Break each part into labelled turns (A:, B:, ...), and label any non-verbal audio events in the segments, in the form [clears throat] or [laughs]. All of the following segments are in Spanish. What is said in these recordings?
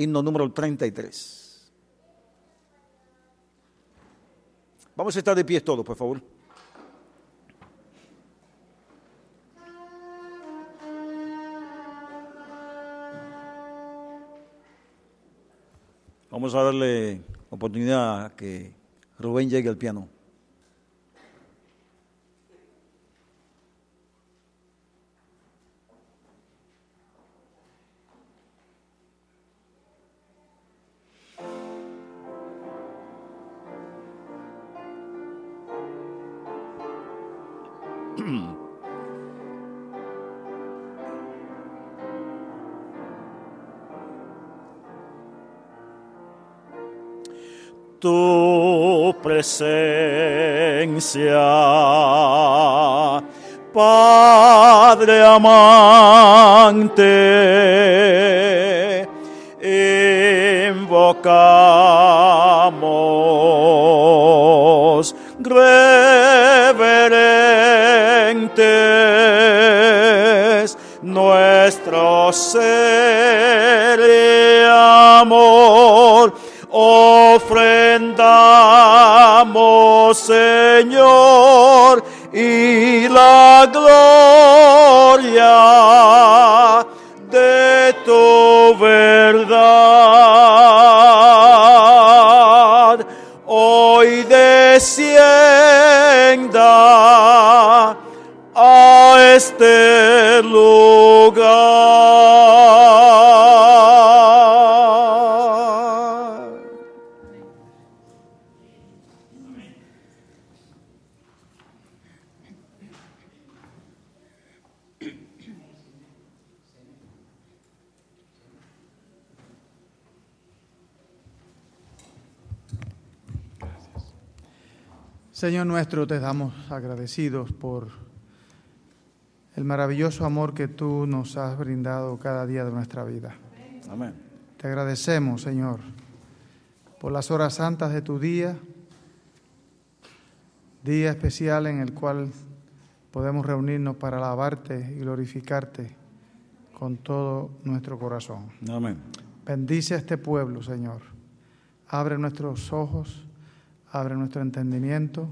A: himno número 33. Vamos a estar de pie todos, por favor. Vamos a darle oportunidad a que Rubén llegue al piano. Presencia, Padre amante, invocamos reverentes nuestro ser y amor ofrendamos, Señor, y la gloria
B: nuestro, te damos agradecidos por el maravilloso amor que tú nos has brindado cada día de nuestra vida.
A: Amén.
B: Te agradecemos, Señor, por las horas santas de tu día, día especial en el cual podemos reunirnos para alabarte y glorificarte con todo nuestro corazón.
A: Amén.
B: Bendice a este pueblo, Señor. Abre nuestros ojos, abre nuestro entendimiento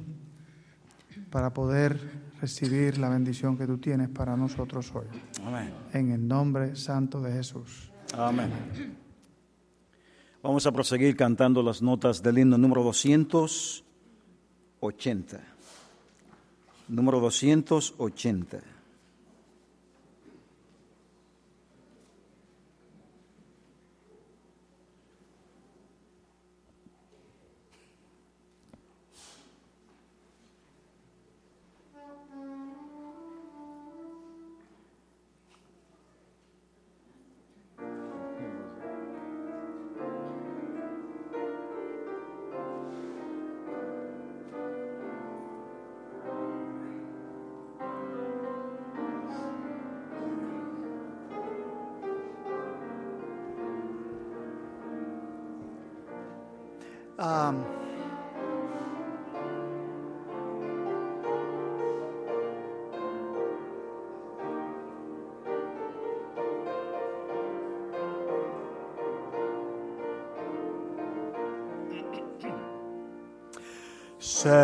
B: para poder recibir la bendición que tú tienes para nosotros hoy.
A: Amén.
B: En el nombre santo de Jesús.
A: Amén. Vamos a proseguir cantando las notas del himno número 280. Número 280.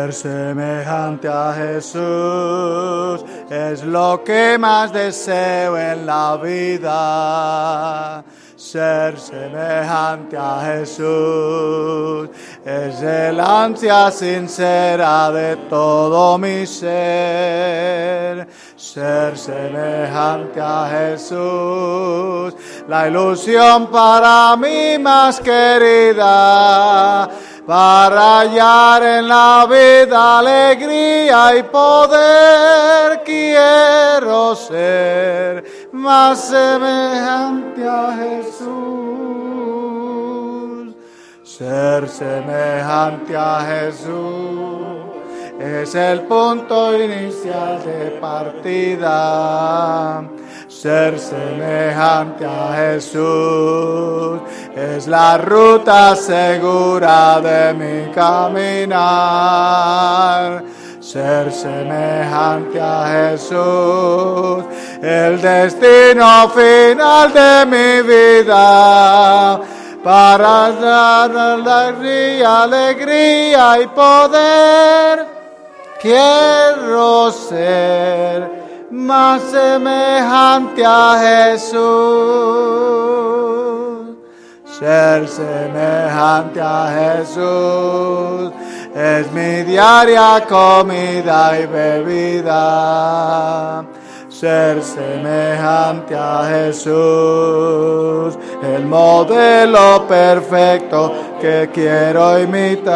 B: Ser semejante a Jesús es lo que más deseo en la vida. Ser semejante a Jesús es el ansia sincera de todo mi ser. Ser semejante a Jesús, la ilusión para mí más querida para hallar en la vida alegría y poder. Quiero ser más semejante a Jesús. Ser semejante a Jesús es el punto inicial de partida. Ser semejante a Jesús es la ruta segura de mi caminar. Ser semejante a Jesús, el destino final de mi vida. para dar alegría, alegría y poder. Quiero ser más semejante a Jesús. Ser semejante a Jesús es mi diaria comida y bebida ser semejante a Jesús, el modelo perfecto que quiero imitar.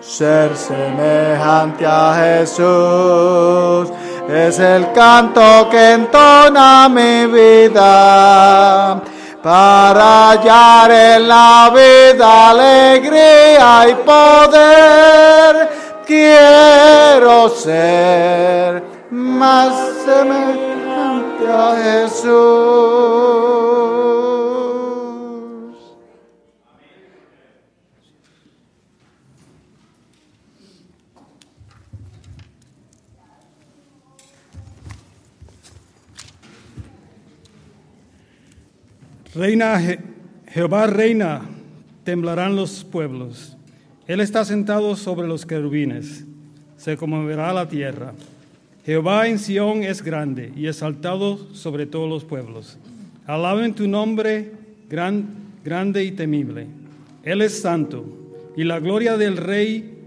B: Ser semejante a Jesús es el canto que entona mi vida. Para hallar en la vida alegría y poder, quiero ser más semejante a Jesús.
C: Reina Jehová reina, temblarán los pueblos. Él está sentado sobre los querubines, se conmoverá la tierra. Jehová en Sión es grande y exaltado sobre todos los pueblos. Alaben tu nombre gran, grande y temible. Él es santo y la gloria del rey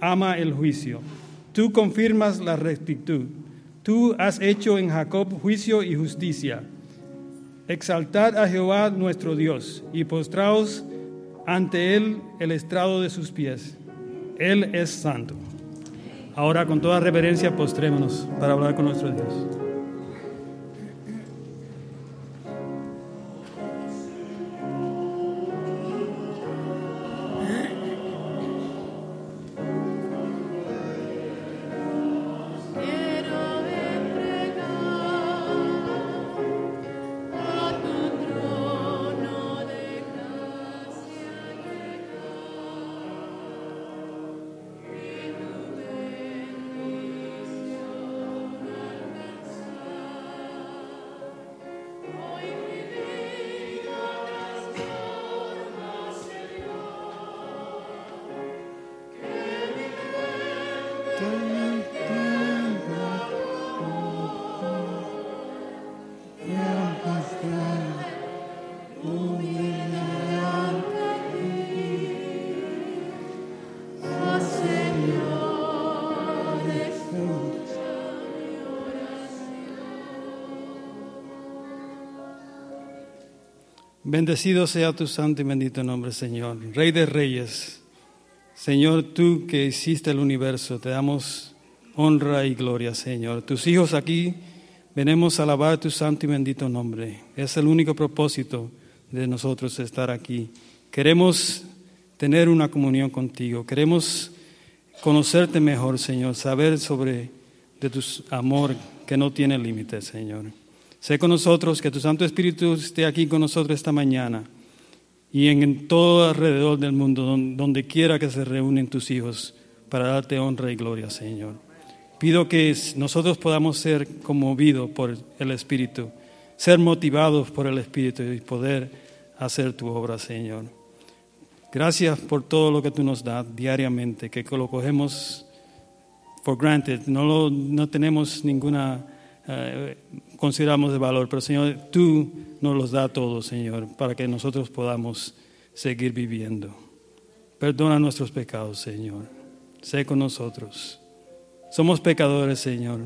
C: ama el juicio. Tú confirmas la rectitud. Tú has hecho en Jacob juicio y justicia. Exaltad a Jehová nuestro Dios y postraos ante él el estrado de sus pies. Él es santo. Ahora con toda reverencia postrémonos para hablar con nuestro Dios. Bendecido sea tu santo y bendito nombre, Señor. Rey de reyes. Señor, tú que hiciste el universo, te damos honra y gloria, Señor. Tus hijos aquí venimos a alabar tu santo y bendito nombre. Es el único propósito de nosotros estar aquí. Queremos tener una comunión contigo. Queremos conocerte mejor, Señor, saber sobre de tu amor que no tiene límites, Señor. Sé con nosotros, que tu Santo Espíritu esté aquí con nosotros esta mañana y en, todo alrededor del mundo, donde, quiera que se reúnen tus hijos, para darte honra y gloria, Señor. Pido que nosotros podamos ser conmovidos por el Espíritu, ser motivados por el Espíritu y poder hacer tu obra, Señor. Gracias por todo lo que tú nos das diariamente, que lo cogemos for granted, no, no tenemos ninguna eh, consideramos de valor, pero Señor, tú nos los da todo, Señor, para que nosotros podamos seguir viviendo. Perdona nuestros pecados, Señor. Sé con nosotros. Somos pecadores, Señor.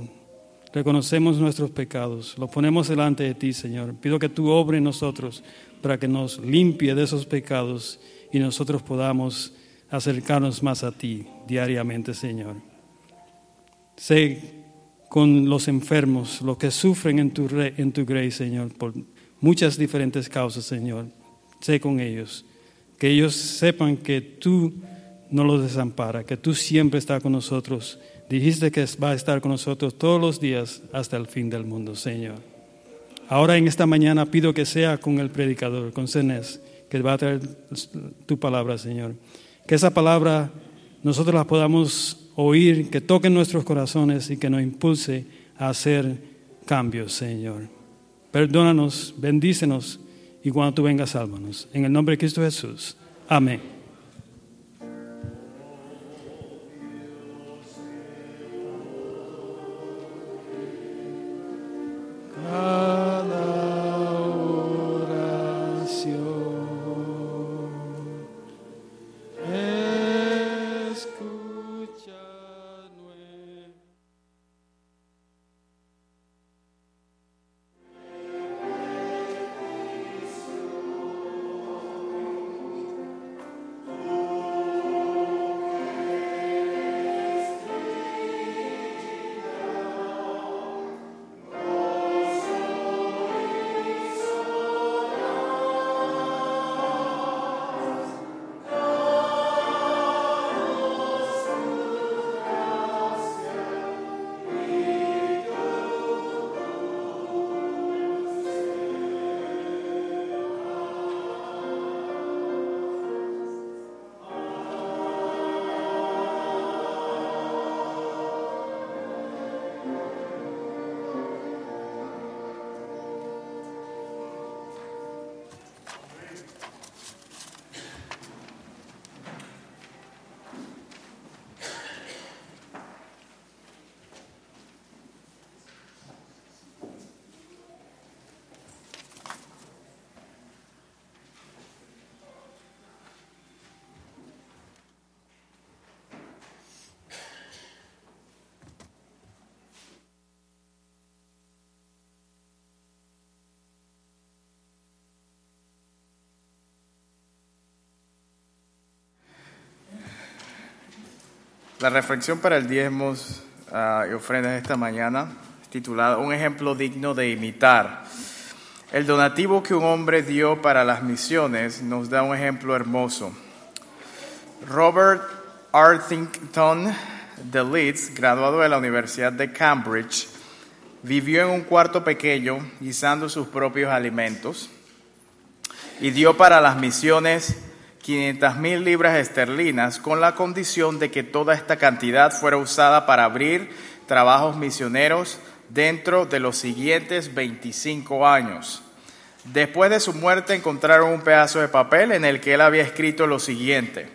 C: Reconocemos nuestros pecados, los ponemos delante de ti, Señor. Pido que tú obres en nosotros para que nos limpie de esos pecados y nosotros podamos acercarnos más a ti diariamente, Señor. Sé con los enfermos, los que sufren en tu, en tu grace, Señor, por muchas diferentes causas, Señor. Sé con ellos, que ellos sepan que tú no los desamparas, que tú siempre estás con nosotros. Dijiste que va a estar con nosotros todos los días hasta el fin del mundo, Señor. Ahora en esta mañana pido que sea con el predicador, con Cenes, que va a traer tu palabra, Señor. Que esa palabra nosotros la podamos oír, que toque nuestros corazones y que nos impulse a hacer cambios, Señor. Perdónanos, bendícenos y cuando tú vengas, sálvanos. En el nombre de Cristo Jesús. Amén. Cada
D: La reflexión para el diezmos ah, y ofrendas esta mañana titulada Un ejemplo digno de imitar. El donativo que un hombre dio para las misiones nos da un ejemplo hermoso. Robert Arthington de Leeds, graduado de la Universidad de Cambridge, vivió en un cuarto pequeño guisando sus propios alimentos y dio para las misiones 500 mil libras esterlinas con la condición de que toda esta cantidad fuera usada para abrir trabajos misioneros dentro de los siguientes 25 años. Después de su muerte encontraron un pedazo de papel en el que él había escrito lo siguiente.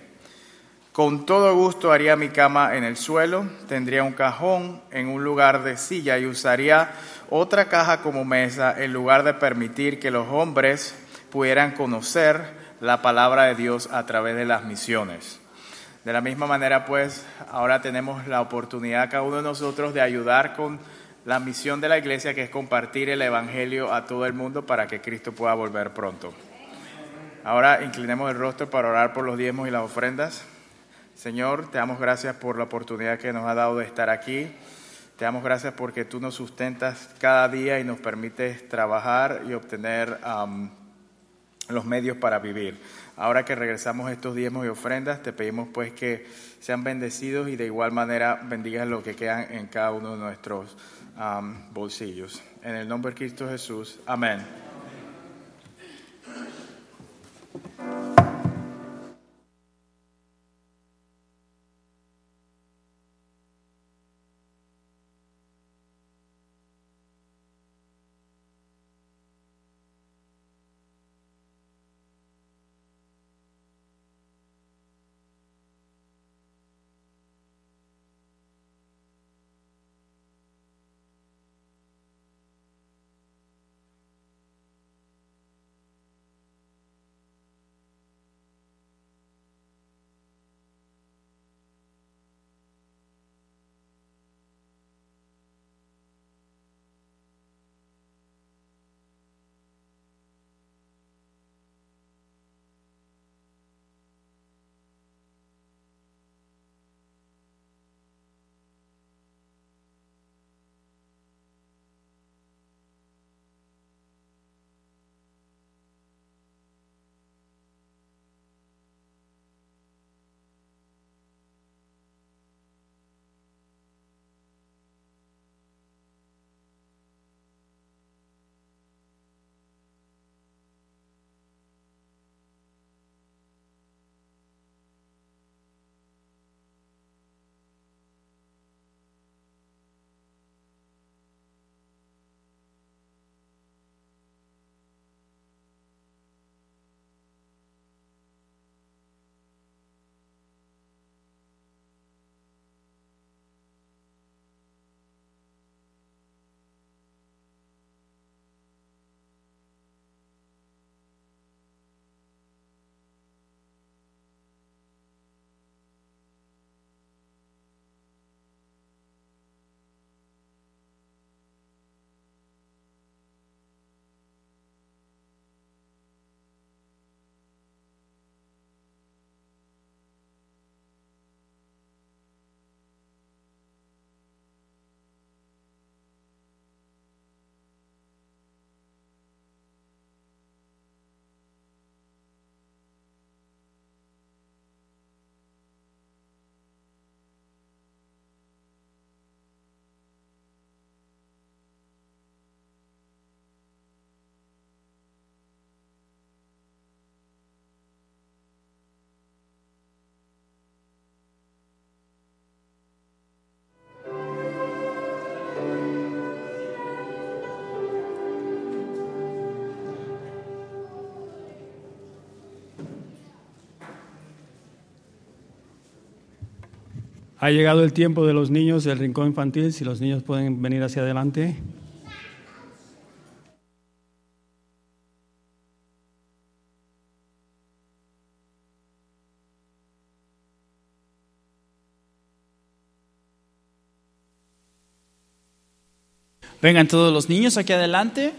D: Con todo gusto haría mi cama en el suelo, tendría un cajón en un lugar de silla y usaría otra caja como mesa en lugar de permitir que los hombres pudieran conocer la palabra de Dios a través de las misiones. De la misma manera, pues, ahora tenemos la oportunidad cada uno de nosotros de ayudar con la misión de la iglesia, que es compartir el Evangelio a todo el mundo para que Cristo pueda volver pronto. Ahora inclinemos el rostro para orar por los diezmos y las ofrendas. Señor, te damos gracias por la oportunidad que nos ha dado de estar aquí. Te damos gracias porque tú nos sustentas cada día y nos permites trabajar y obtener los medios para vivir. Ahora que regresamos estos diezmos y ofrendas, te pedimos pues que sean bendecidos y de igual manera bendigas lo que quedan en cada uno de nuestros bolsillos. En el nombre de Cristo Jesús. Amén.
C: Ha llegado el tiempo de los niños del rincón infantil, si los niños pueden venir hacia adelante.
E: Vengan todos los niños aquí adelante.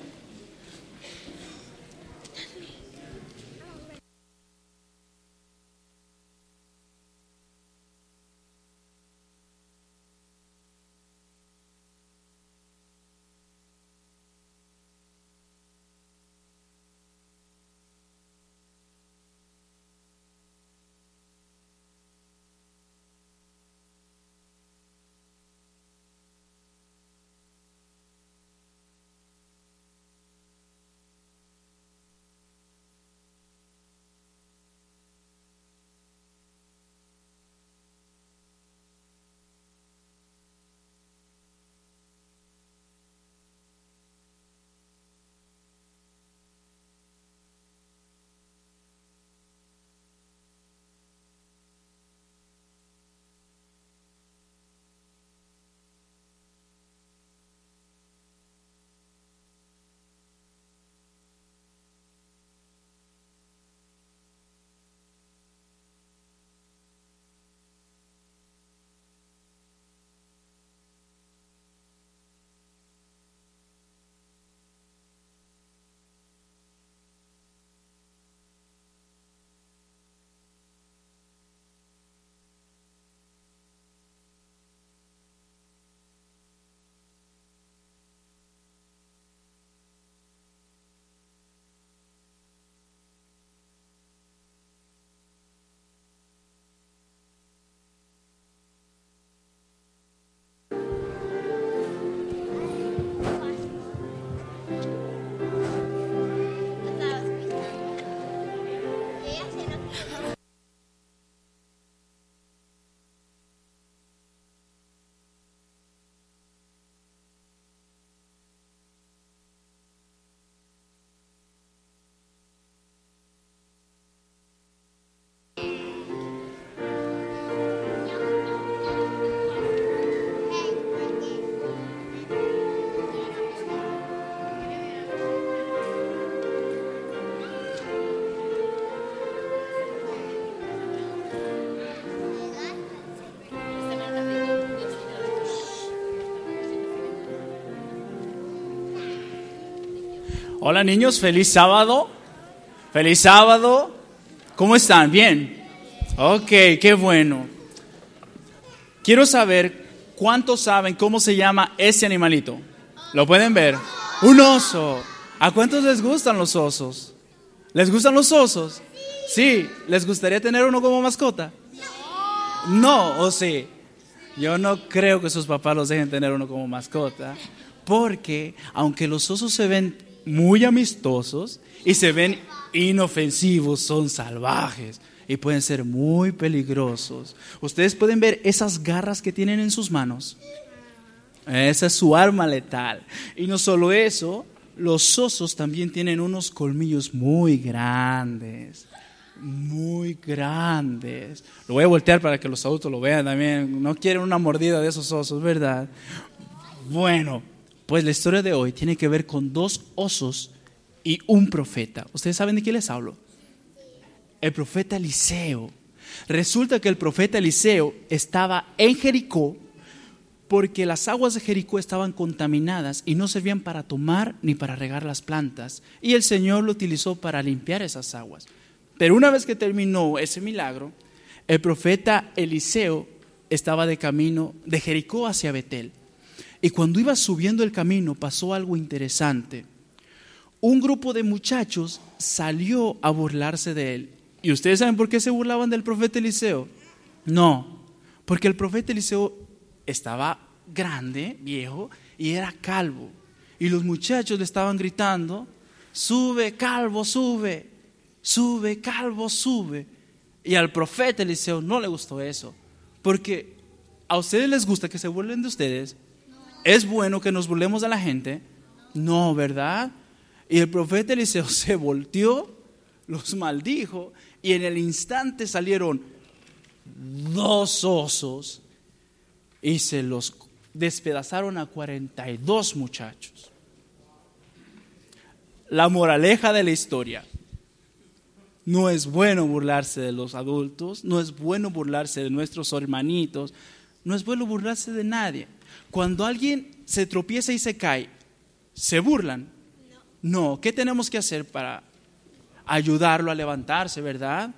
E: Hola niños, feliz sábado. Feliz sábado. ¿Cómo están? ¿Bien? Ok, qué bueno. Quiero saber cuántos saben cómo se llama ese animalito. ¿Lo pueden ver? Un oso. ¿A cuántos les gustan los osos? ¿Les gustan los osos? Sí. ¿Les gustaría tener uno como mascota? No, o sí. Yo no creo que sus papás los dejen tener uno como mascota, porque aunque los osos se ven muy amistosos y se ven inofensivos, son salvajes y pueden ser muy peligrosos. Ustedes pueden ver esas garras que tienen en sus manos. Esa es su arma letal. Y no solo eso, los osos también tienen unos colmillos muy grandes. Muy grandes. Lo voy a voltear para que los adultos lo vean también. No quieren una mordida de esos osos, ¿verdad? Bueno, pues la historia de hoy tiene que ver con dos osos y un profeta. ¿Ustedes saben de quién les hablo? El profeta Eliseo. Resulta que el profeta Eliseo estaba en Jericó porque las aguas de Jericó estaban contaminadas y no servían para tomar ni para regar las plantas. Y el Señor lo utilizó para limpiar esas aguas. Pero una vez que terminó ese milagro, el profeta Eliseo estaba de camino de Jericó hacia Betel. Y cuando iba subiendo el camino pasó algo interesante. Un grupo de muchachos salió a burlarse de él. ¿Y ustedes saben por qué se burlaban del profeta Eliseo? No, porque el profeta Eliseo estaba grande, viejo, y era calvo. Y los muchachos le estaban gritando, sube, calvo, sube, sube, calvo, sube. Y al profeta Eliseo no le gustó eso, porque a ustedes les gusta que se burlen de ustedes, ¿Es bueno que nos burlemos de la gente? No, ¿verdad? Y el profeta Eliseo [laughs] se volteó, los maldijo y en el instante salieron dos osos y se los despedazaron a 42 muchachos. La moraleja de la historia. No es bueno burlarse de los adultos, no es bueno burlarse de nuestros hermanitos, no es bueno burlarse de nadie. Cuando alguien se tropieza y se cae, ¿se burlan? No. ¿Qué tenemos que hacer para ayudarlo a levantarse, verdad?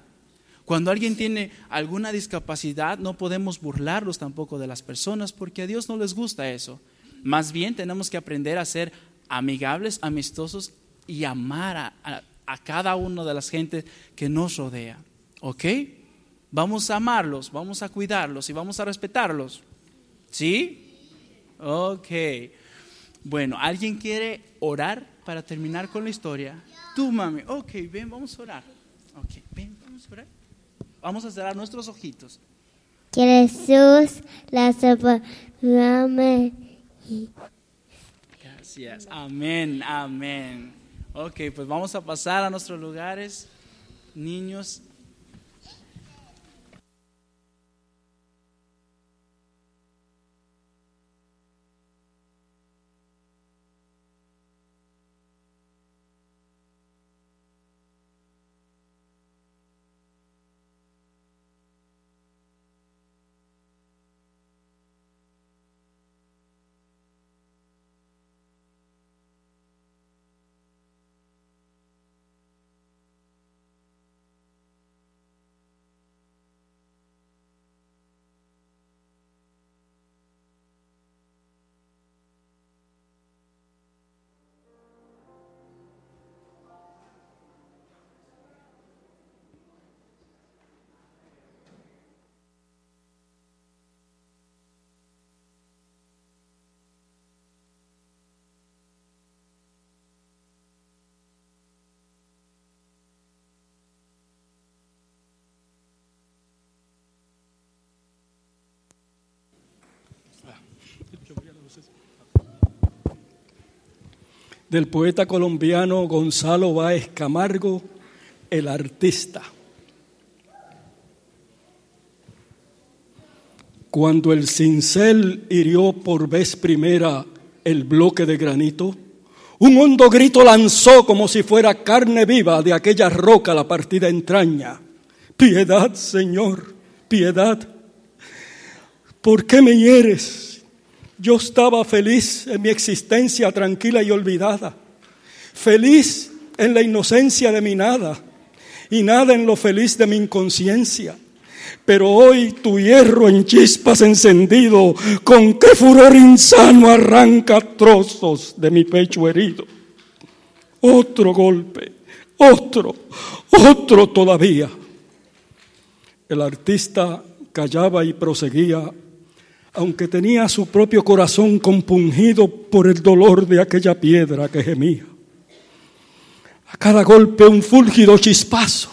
E: Cuando alguien tiene alguna discapacidad, no podemos burlarlos tampoco de las personas porque a Dios no les gusta eso. Más bien tenemos que aprender a ser amigables, amistosos y amar a, cada una de las gentes que nos rodea. ¿Ok? Vamos a amarlos, vamos a cuidarlos y vamos a respetarlos. ¿Sí? Ok. Bueno, ¿alguien quiere orar para terminar con la historia? Tú, mami. Ok, ven, vamos a orar. Ok, ven, vamos a orar. Vamos a cerrar nuestros ojitos.
F: Que Jesús las ame.
E: Gracias. Amén, amén. Ok, pues vamos a pasar a nuestros lugares. Niños,
G: del poeta colombiano Gonzalo Báez Camargo, el artista. Cuando el cincel hirió por vez primera el bloque de granito, un hondo grito lanzó como si fuera carne viva de aquella roca la partida entraña. Piedad, Señor, piedad. ¿Por qué me hieres? Yo estaba feliz en mi existencia tranquila y olvidada, feliz en la inocencia de mi nada y nada en lo feliz de mi inconsciencia. Pero hoy tu hierro en chispas encendido, con qué furor insano arranca trozos de mi pecho herido. Otro golpe, otro, otro todavía. El artista callaba y proseguía aunque tenía su propio corazón compungido por el dolor de aquella piedra que gemía. A cada golpe un fúlgido chispazo,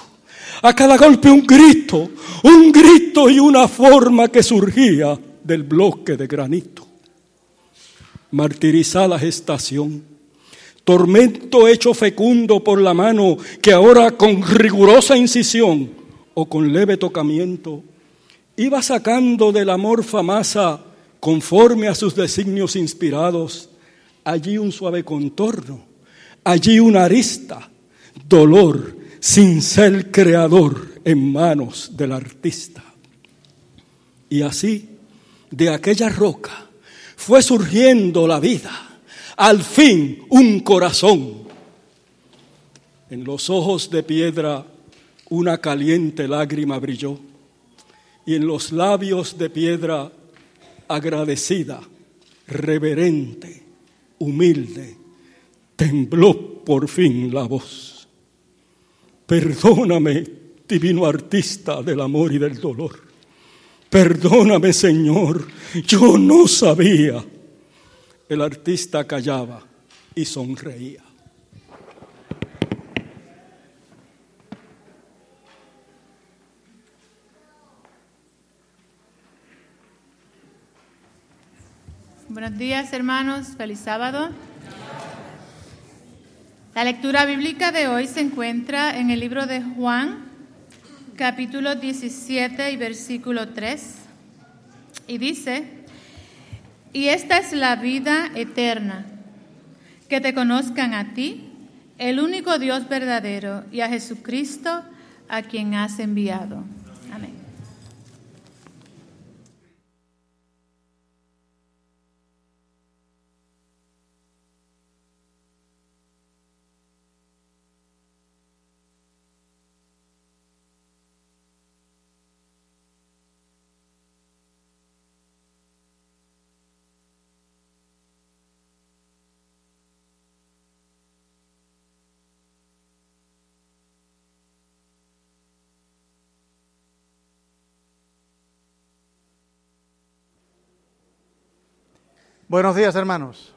G: a cada golpe un grito, un grito y una forma que surgía del bloque de granito. Martirizada gestación, tormento hecho fecundo por la mano que ahora con rigurosa incisión o con leve tocamiento iba sacando de la amorfa masa, conforme a sus designios inspirados, allí un suave contorno, allí una arista, dolor, sin ser creador en manos del artista. Y así, de aquella roca, fue surgiendo la vida, al fin un corazón. En los ojos de piedra una caliente lágrima brilló y en los labios de piedra agradecida, reverente, humilde, tembló por fin la voz. Perdóname, divino artista del amor y del dolor. Perdóname, Señor, yo no sabía. El artista callaba y sonreía.
H: Buenos días, hermanos. Feliz sábado. La lectura bíblica de hoy se encuentra en el libro de Juan, capítulo 17 y versículo 3. Y dice, Y esta es la vida eterna, que te conozcan a ti, el único Dios verdadero, y a Jesucristo, a quien has enviado. Amén.
B: Buenos días, hermanos.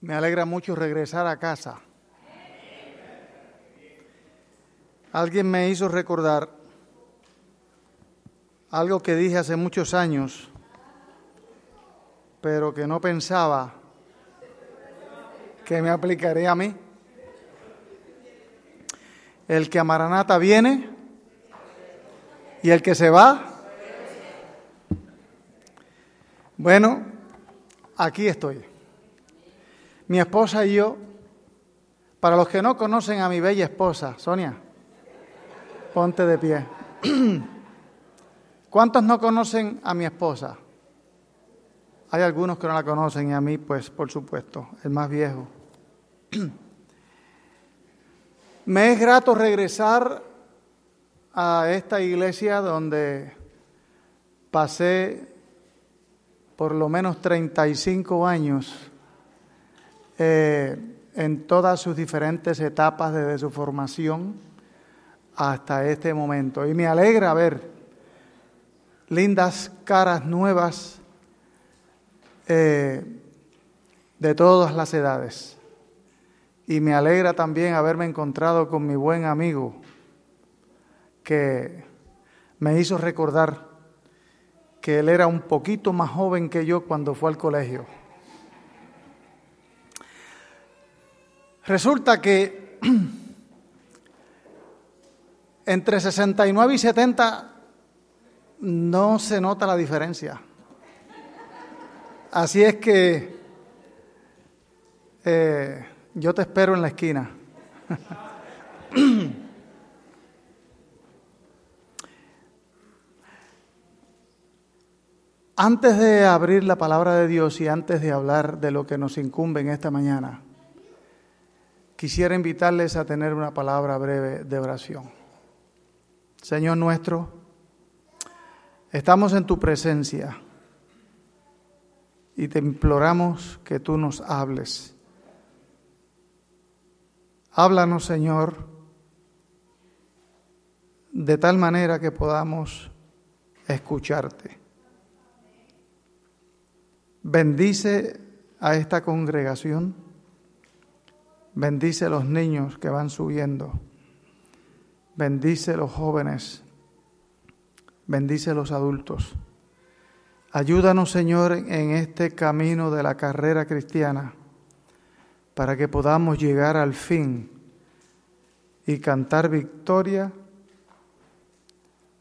B: Me alegra mucho regresar a casa. Alguien me hizo recordar algo que dije hace muchos años, pero que no pensaba que me aplicaría a mí. El que a Maranata viene y el que se va. Bueno, aquí estoy. Mi esposa y yo, para los que no conocen a mi bella esposa, Sonia, ponte de pie. [clears throat] ¿Cuántos no conocen a mi esposa? Hay algunos que no la conocen y a mí, pues, por supuesto, el más viejo. [clears throat] Me es grato regresar a esta iglesia donde pasé por lo menos 35 años eh, en todas sus diferentes etapas desde su formación hasta este momento. Y me alegra ver lindas caras nuevas eh, de todas las edades. Y me alegra también haberme encontrado con mi buen amigo que me hizo recordar que él era un poquito más joven que yo cuando fue al colegio. Resulta que [clears throat] entre 69 y 70 no se nota la diferencia. Así es que eh, yo te espero en la esquina. [clears throat] Antes de abrir la palabra de Dios y antes de hablar de lo que nos incumbe en esta mañana, quisiera invitarles a tener una palabra breve de oración. Señor nuestro, estamos en tu presencia y te imploramos que tú nos hables. Háblanos, Señor, de tal manera que podamos escucharte. Bendice a esta congregación, bendice a los niños que van subiendo, bendice a los jóvenes, bendice a los adultos. Ayúdanos, Señor, en este camino de la carrera cristiana, para que podamos llegar al fin y cantar victoria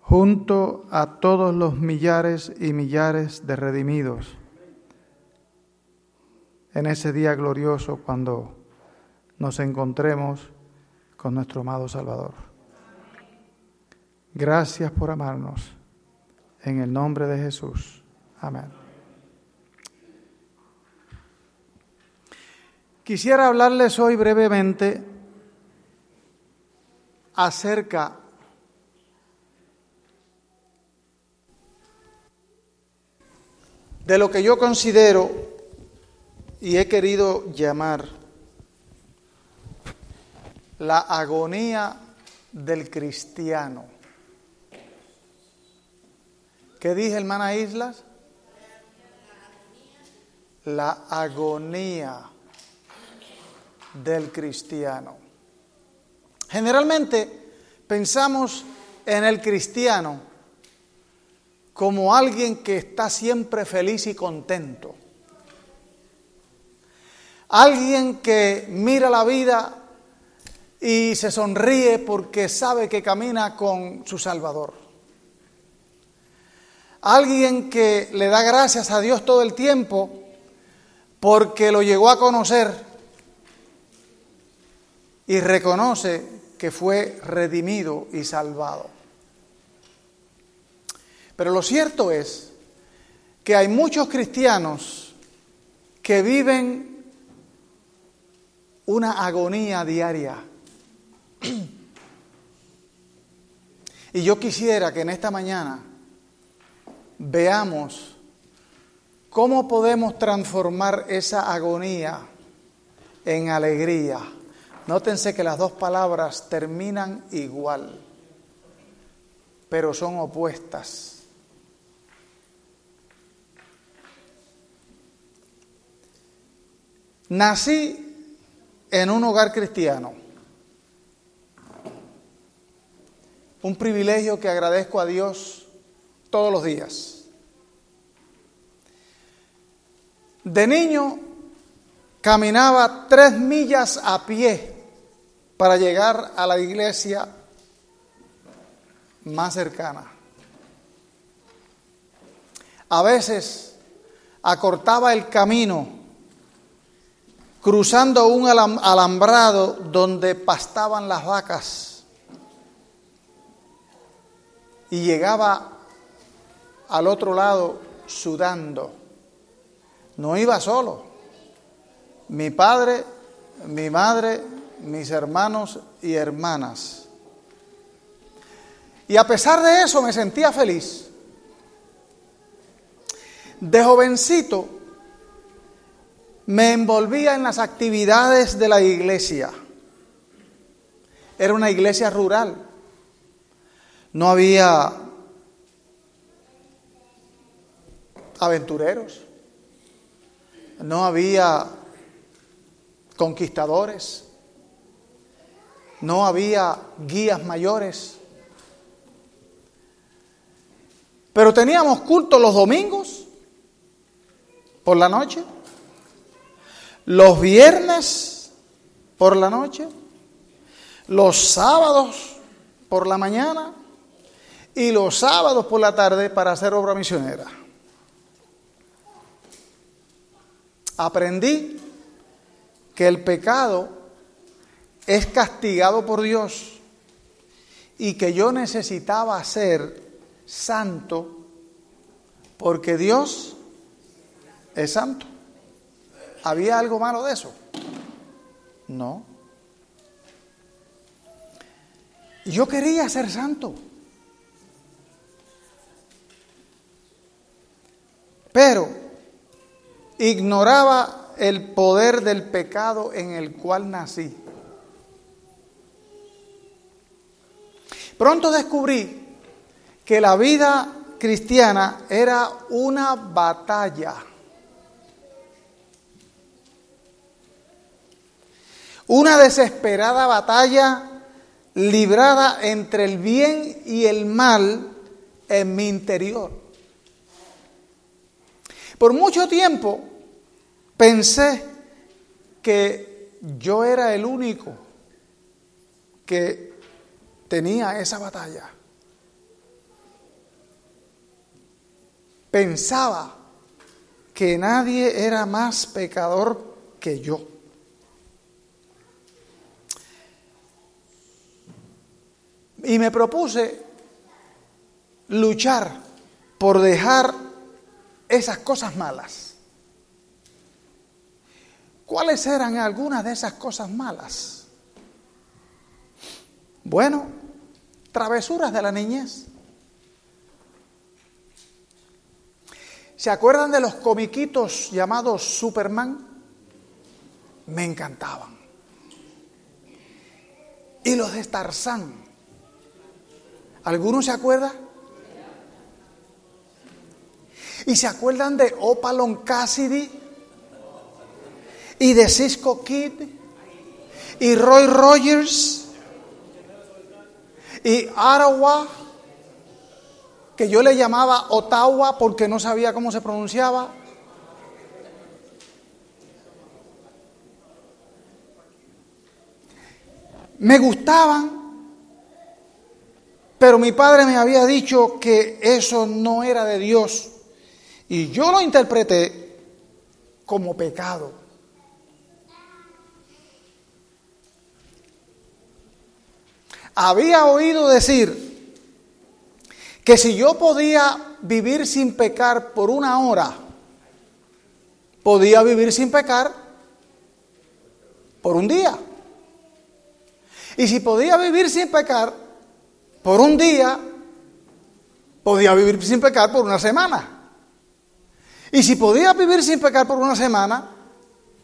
B: junto a todos los millares y millares de redimidos en ese día glorioso cuando nos encontremos con nuestro amado Salvador. Gracias por amarnos. En el nombre de Jesús. Amén. Quisiera hablarles hoy brevemente acerca de lo que yo considero y he querido llamar la agonía del cristiano. ¿Qué dije, hermana Islas? La agonía del cristiano. Generalmente pensamos en el cristiano como alguien que está siempre feliz y contento Alguien que mira la vida y se sonríe porque sabe que camina con su Salvador. alguien que le da gracias a Dios todo el tiempo porque lo llegó a conocer y reconoce que fue redimido y salvado. Pero lo cierto es que hay muchos cristianos que viven una agonía diaria. [clears throat] Y yo quisiera que en esta mañana veamos cómo podemos transformar esa agonía en alegría. Nótense que las dos palabras terminan igual, pero son opuestas. Nací en un hogar cristiano. Un privilegio que agradezco a Dios todos los días. De niño caminaba tres millas a pie para llegar a la iglesia más cercana. A veces acortaba el camino cruzando un alambrado donde pastaban las vacas y llegaba al otro lado sudando. No iba solo. Mi padre, mi madre, mis hermanos y hermanas. Y a pesar de eso me sentía feliz. De jovencito me envolvía en las actividades de la iglesia. Era una iglesia rural. No había aventureros. No había conquistadores. No había guías mayores. Pero teníamos culto los domingos por la noche los viernes por la noche, los sábados por la mañana y los sábados por la tarde para hacer obra misionera. Aprendí que el pecado es castigado por Dios y que yo necesitaba ser santo porque Dios es santo. ¿Había algo malo de eso? No. Yo quería ser santo. Pero ignoraba el poder del pecado en el cual nací. Pronto descubrí que la vida cristiana era una batalla Una desesperada batalla librada entre el bien y el mal en mi interior. Por mucho tiempo pensé que yo era el único que tenía esa batalla. Pensaba que nadie era más pecador que yo. Y me propuse luchar por dejar esas cosas malas. ¿Cuáles eran algunas de esas cosas malas? Bueno, travesuras de la niñez. ¿Se acuerdan de los comiquitos llamados Superman? Me encantaban. Y los de Tarzán. ¿Alguno se acuerda? ¿Y se acuerdan de Opalon Cassidy? ¿Y de Cisco Kid? ¿Y Roy Rogers? ¿Y Arawa? Que yo le llamaba Ottawa porque no sabía cómo se pronunciaba. Me gustaban Pero mi padre me había dicho que eso no era de Dios. Y yo lo interpreté como pecado. Había oído decir que si yo podía vivir sin pecar por una hora, podía vivir sin pecar por un día. Y si podía vivir sin pecar por un día, podía vivir sin pecar por una semana. Y si podía vivir sin pecar por una semana,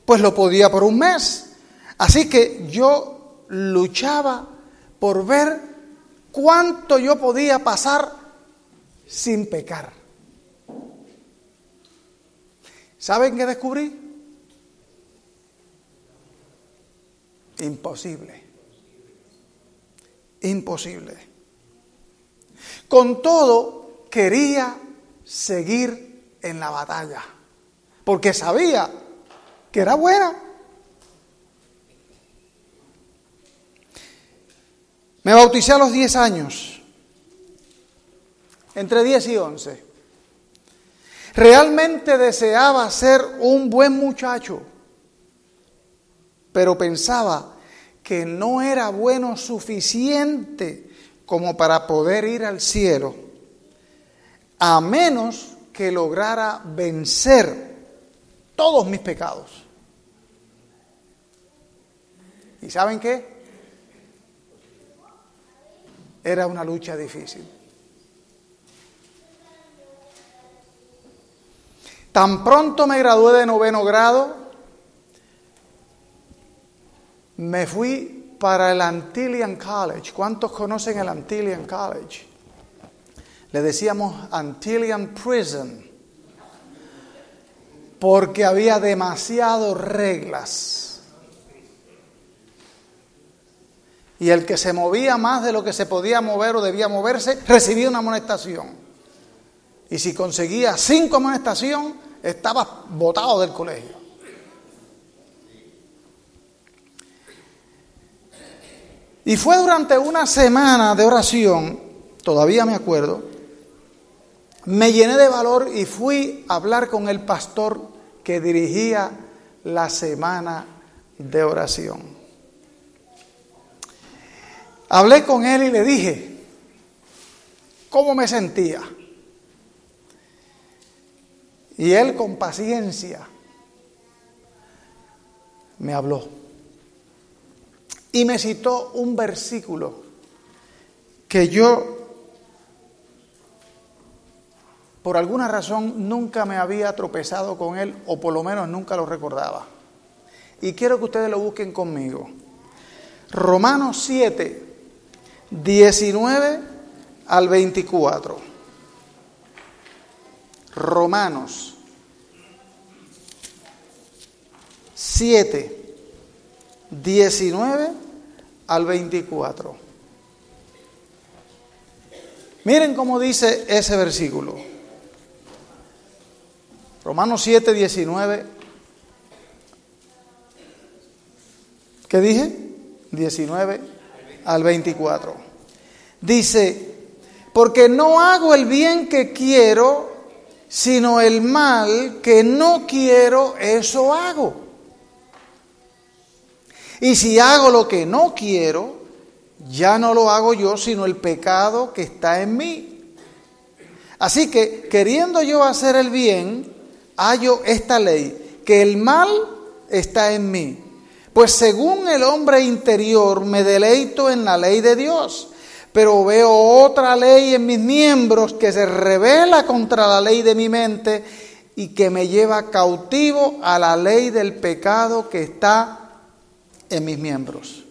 B: pues lo podía por un mes. Así que yo luchaba por ver cuánto yo podía pasar sin pecar. ¿Saben qué descubrí? Imposible. Imposible. Con todo, quería seguir en la batalla, porque sabía que era buena. Me bauticé a los 10 años, entre 10 y 11. Realmente deseaba ser un buen muchacho, pero pensaba que no era bueno suficiente como para poder ir al cielo, a menos que lograra vencer todos mis pecados. ¿Y saben qué? Era una lucha difícil. Tan pronto me gradué de noveno grado, me fui para el Antillian College. ¿Cuántos conocen el Antillian College? Le decíamos Antillian Prison, porque había demasiadas reglas. Y el que se movía más de lo que se podía mover o debía moverse, recibía una amonestación. Y si conseguía cinco amonestaciones, estaba botado del colegio. Y fue durante una semana de oración, todavía me acuerdo, me llené de valor y fui a hablar con el pastor que dirigía la semana de oración. Hablé con él y le dije cómo me sentía. Y él con paciencia me habló. Y me citó un versículo que yo, por alguna razón, nunca me había tropezado con él, o por lo menos nunca lo recordaba. Y quiero que ustedes lo busquen conmigo. Romanos 7, 19 al 24. Romanos 7, 19 al 24. Miren cómo dice ese versículo. Romanos 7, 19. ¿Qué dije? 19 al 24. Dice, porque no hago el bien que quiero, sino el mal que no quiero, eso hago. Y si hago lo que no quiero, ya no lo hago yo, sino el pecado que está en mí. Así que, queriendo yo hacer el bien, hallo esta ley, que el mal está en mí pues según el hombre interior me deleito en la ley de Dios, pero veo otra ley en mis miembros que se revela contra la ley de mi mente y que me lleva cautivo a la ley del pecado que está en mis miembros.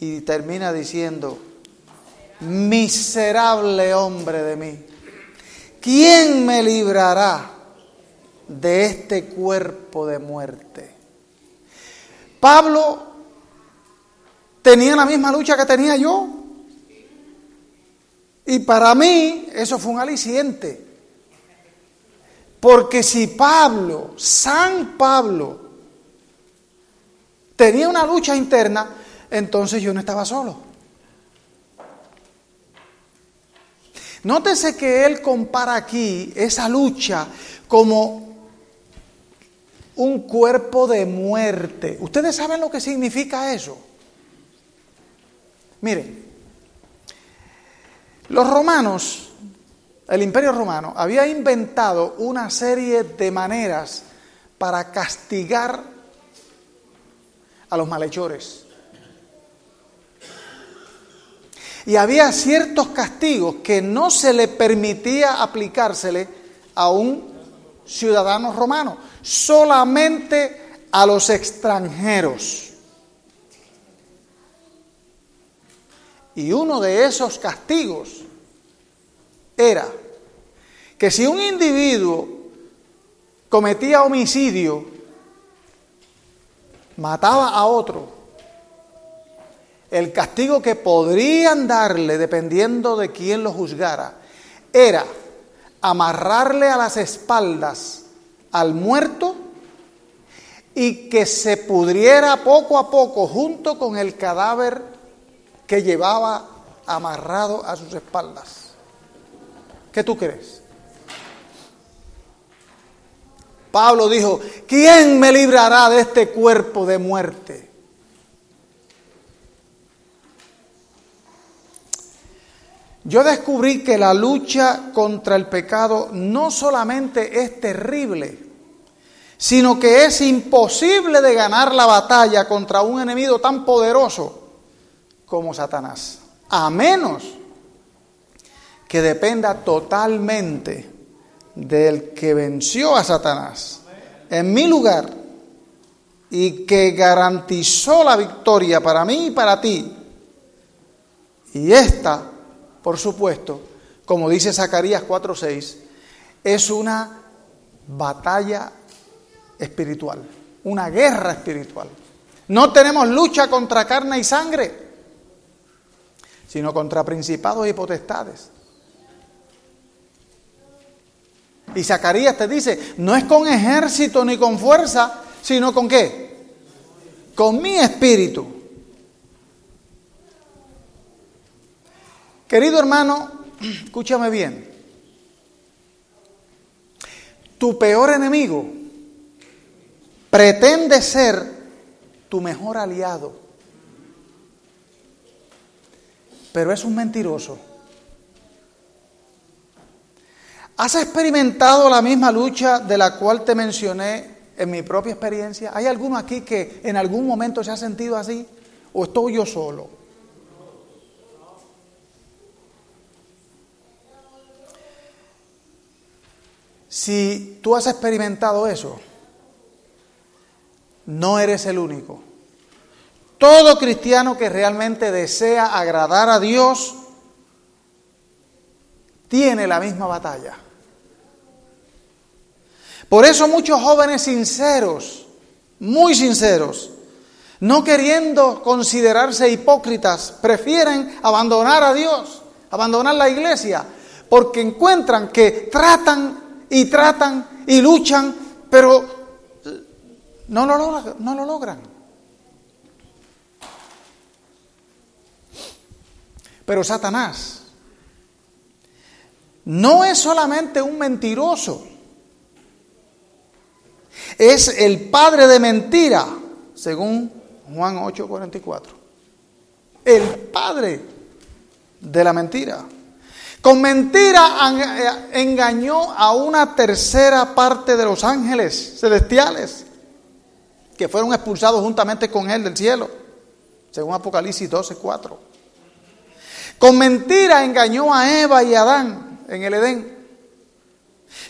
B: Y termina diciendo, miserable hombre de mí, ¿quién me librará de este cuerpo de muerte? Pablo tenía la misma lucha que tenía yo. Y para mí eso fue un aliciente. Porque si Pablo, San Pablo, tenía una lucha interna, entonces yo no estaba solo. Nótese que él compara aquí esa lucha como un cuerpo de muerte. ¿Ustedes saben lo que significa eso? Miren, los romanos, el imperio romano, había inventado una serie de maneras para castigar a los malhechores. Y había ciertos castigos que no se le permitía aplicársele a un ciudadano romano, solamente a los extranjeros. Y uno de esos castigos era que si un individuo cometía homicidio, mataba a otro, el castigo que podrían darle, dependiendo de quién lo juzgara, era amarrarle a las espaldas al muerto y que se pudriera poco a poco junto con el cadáver que llevaba amarrado a sus espaldas. ¿Qué tú crees? Pablo dijo, ¿quién me librará de este cuerpo de muerte? Yo descubrí que la lucha contra el pecado no solamente es terrible, sino que es imposible de ganar la batalla contra un enemigo tan poderoso como Satanás, a menos que dependa totalmente del que venció a Satanás en mi lugar y que garantizó la victoria para mí y para ti. Y esta por supuesto, como dice Zacarías 4:6, es una batalla espiritual, una guerra espiritual. No tenemos lucha contra carne y sangre, sino contra principados y potestades. Y Zacarías te dice, no es con ejército ni con fuerza, sino con qué? Con mi espíritu. Querido hermano, escúchame bien. Tu peor enemigo pretende ser tu mejor aliado, pero es un mentiroso. ¿Has experimentado la misma lucha de la cual te mencioné en mi propia experiencia? ¿Hay alguno aquí que en algún momento se ha sentido así? ¿O estoy yo solo? Si tú has experimentado eso, no eres el único. Todo cristiano que realmente desea agradar a Dios tiene la misma batalla. Por eso muchos jóvenes sinceros, muy sinceros, no queriendo considerarse hipócritas, prefieren abandonar a Dios, abandonar la iglesia, porque encuentran que tratan y tratan y luchan, pero no lo, no lo logran. Pero Satanás no es solamente un mentiroso, es el padre de mentira, según Juan 8:44. El padre de la mentira. Con mentira eh, engañó a una tercera parte de los ángeles celestiales que fueron expulsados juntamente con él del cielo, según Apocalipsis 12, 4. Con mentira engañó a Eva y a Adán en el Edén.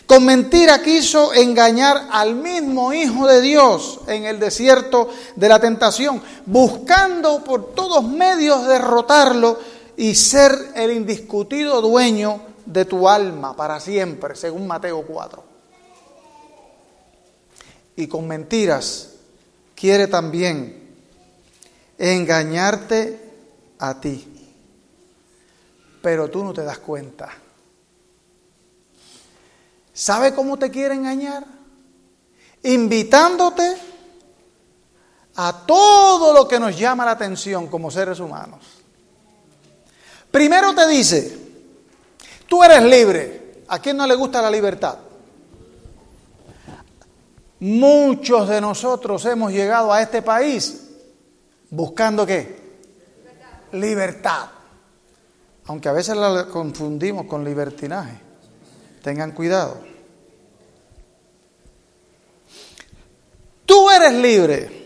B: Con mentira quiso engañar al mismo Hijo de Dios en el desierto de la tentación, buscando por todos medios derrotarlo y ser el indiscutido dueño de tu alma para siempre, según Mateo 4. Y con mentiras quiere también engañarte a ti. Pero tú no te das cuenta. ¿Sabe cómo te quiere engañar? Invitándote a todo lo que nos llama la atención como seres humanos. Primero te dice, Tú eres libre. ¿A quién no le gusta la libertad? Muchos de nosotros hemos llegado a este país buscando qué? Libertad. Aunque a veces la confundimos con libertinaje. Tengan cuidado. Tú eres libre.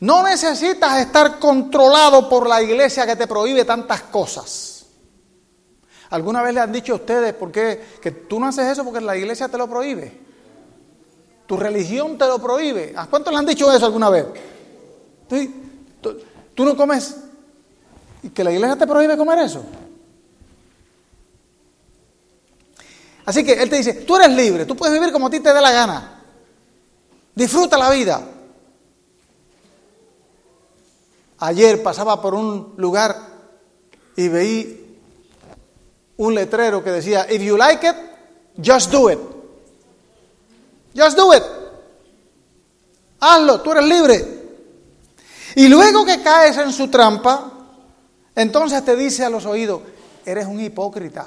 B: No necesitas estar controlado por la iglesia que te prohíbe tantas cosas. ¿Alguna vez le han dicho a ustedes por qué que tú no haces eso porque la iglesia te lo prohíbe? Tu religión te lo prohíbe. ¿A cuántos le han dicho eso alguna vez? ¿Tú, tú no comes y que la iglesia te prohíbe comer eso? Así que él te dice, tú eres libre, tú puedes vivir como a ti te dé la gana. Disfruta la vida. Ayer pasaba por un lugar y veí un letrero que decía, if you like it, just do it. Just do it. Hazlo, tú eres libre. Y luego que caes en su trampa, entonces te dice a los oídos, eres un hipócrita.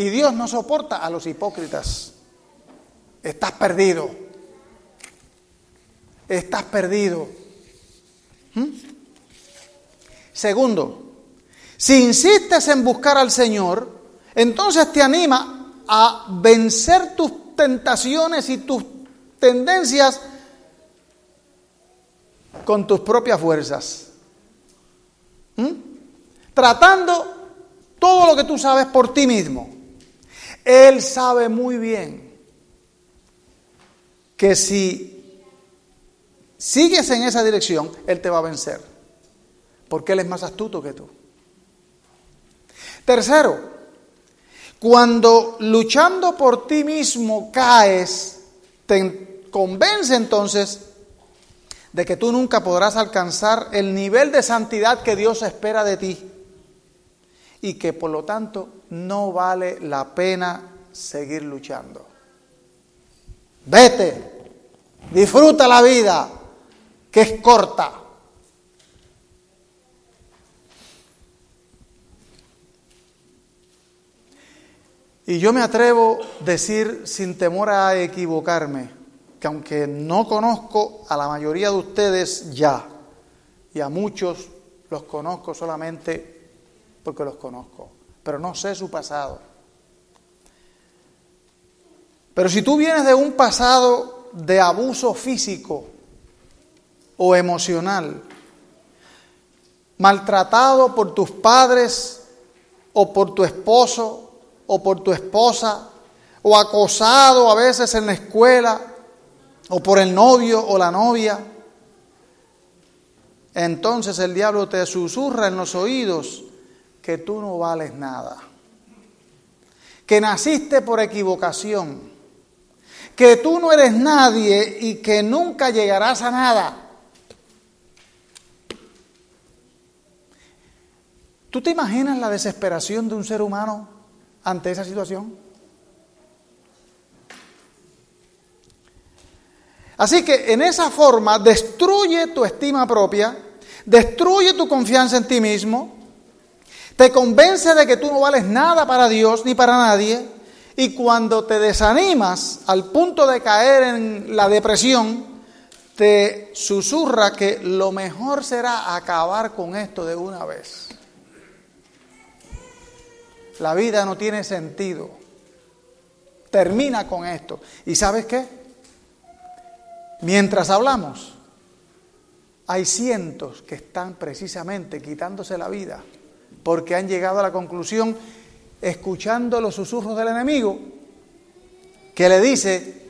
B: Y Dios no soporta a los hipócritas. Estás perdido. Estás perdido. ¿Mm? Segundo, si insistes en buscar al Señor, entonces te anima a vencer tus tentaciones y tus tendencias con tus propias fuerzas. ¿Mm? Tratando todo lo que tú sabes por ti mismo. Él sabe muy bien que si sigues en esa dirección, Él te va a vencer. Porque Él es más astuto que tú. Tercero, cuando luchando por ti mismo caes, te convence entonces de que tú nunca podrás alcanzar el nivel de santidad que Dios espera de ti y que por lo tanto no vale la pena seguir luchando. Vete, disfruta la vida, que es corta. Y yo me atrevo a decir sin temor a equivocarme, que aunque no conozco a la mayoría de ustedes ya, y a muchos los conozco solamente porque los conozco, pero no sé su pasado. Pero si tú vienes de un pasado de abuso físico o emocional, maltratado por tus padres o por tu esposo o por tu esposa, o acosado a veces en la escuela, o por el novio o la novia, entonces el diablo te susurra en los oídos que tú no vales nada, que naciste por equivocación, que tú no eres nadie y que nunca llegarás a nada. ¿Tú te imaginas la desesperación de un ser humano ante esa situación? Así que en esa forma destruye tu estima propia, destruye tu confianza en ti mismo, te convence de que tú no vales nada para Dios ni para nadie, y cuando te desanimas al punto de caer en la depresión, te susurra que lo mejor será acabar con esto de una vez. La vida no tiene sentido. Termina con esto. ¿Y sabes qué? Mientras hablamos, hay cientos que están precisamente quitándose la vida porque han llegado a la conclusión, escuchando los susurros del enemigo, que le dice,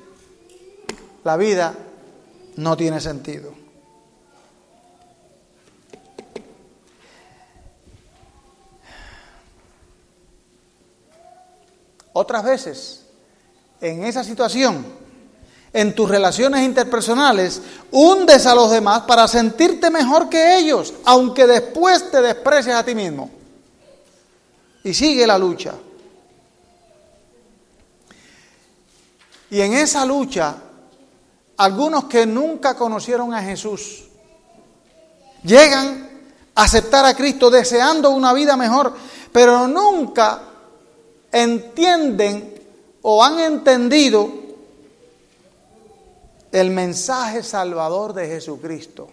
B: la vida no tiene sentido. Otras veces, en esa situación, en tus relaciones interpersonales, hundes a los demás para sentirte mejor que ellos, aunque después te desprecies a ti mismo. Y sigue la lucha. Y en esa lucha, algunos que nunca conocieron a Jesús, llegan aceptar a Cristo, deseando una vida mejor, pero nunca entienden o han entendido el mensaje salvador de Jesucristo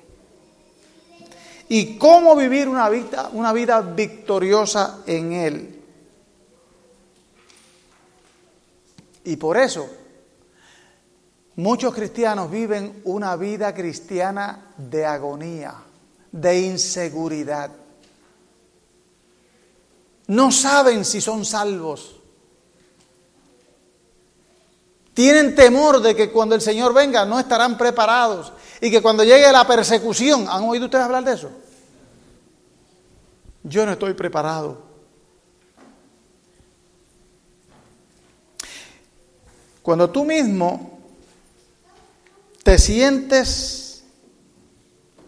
B: y cómo vivir una vida, una vida victoriosa en Él. Y por eso muchos cristianos viven una vida cristiana de agonía, de inseguridad. No saben si son salvos. Tienen temor de que cuando el Señor venga no estarán preparados y que cuando llegue la persecución, ¿han oído ustedes hablar de eso? Yo no estoy preparado. Cuando tú mismo te sientes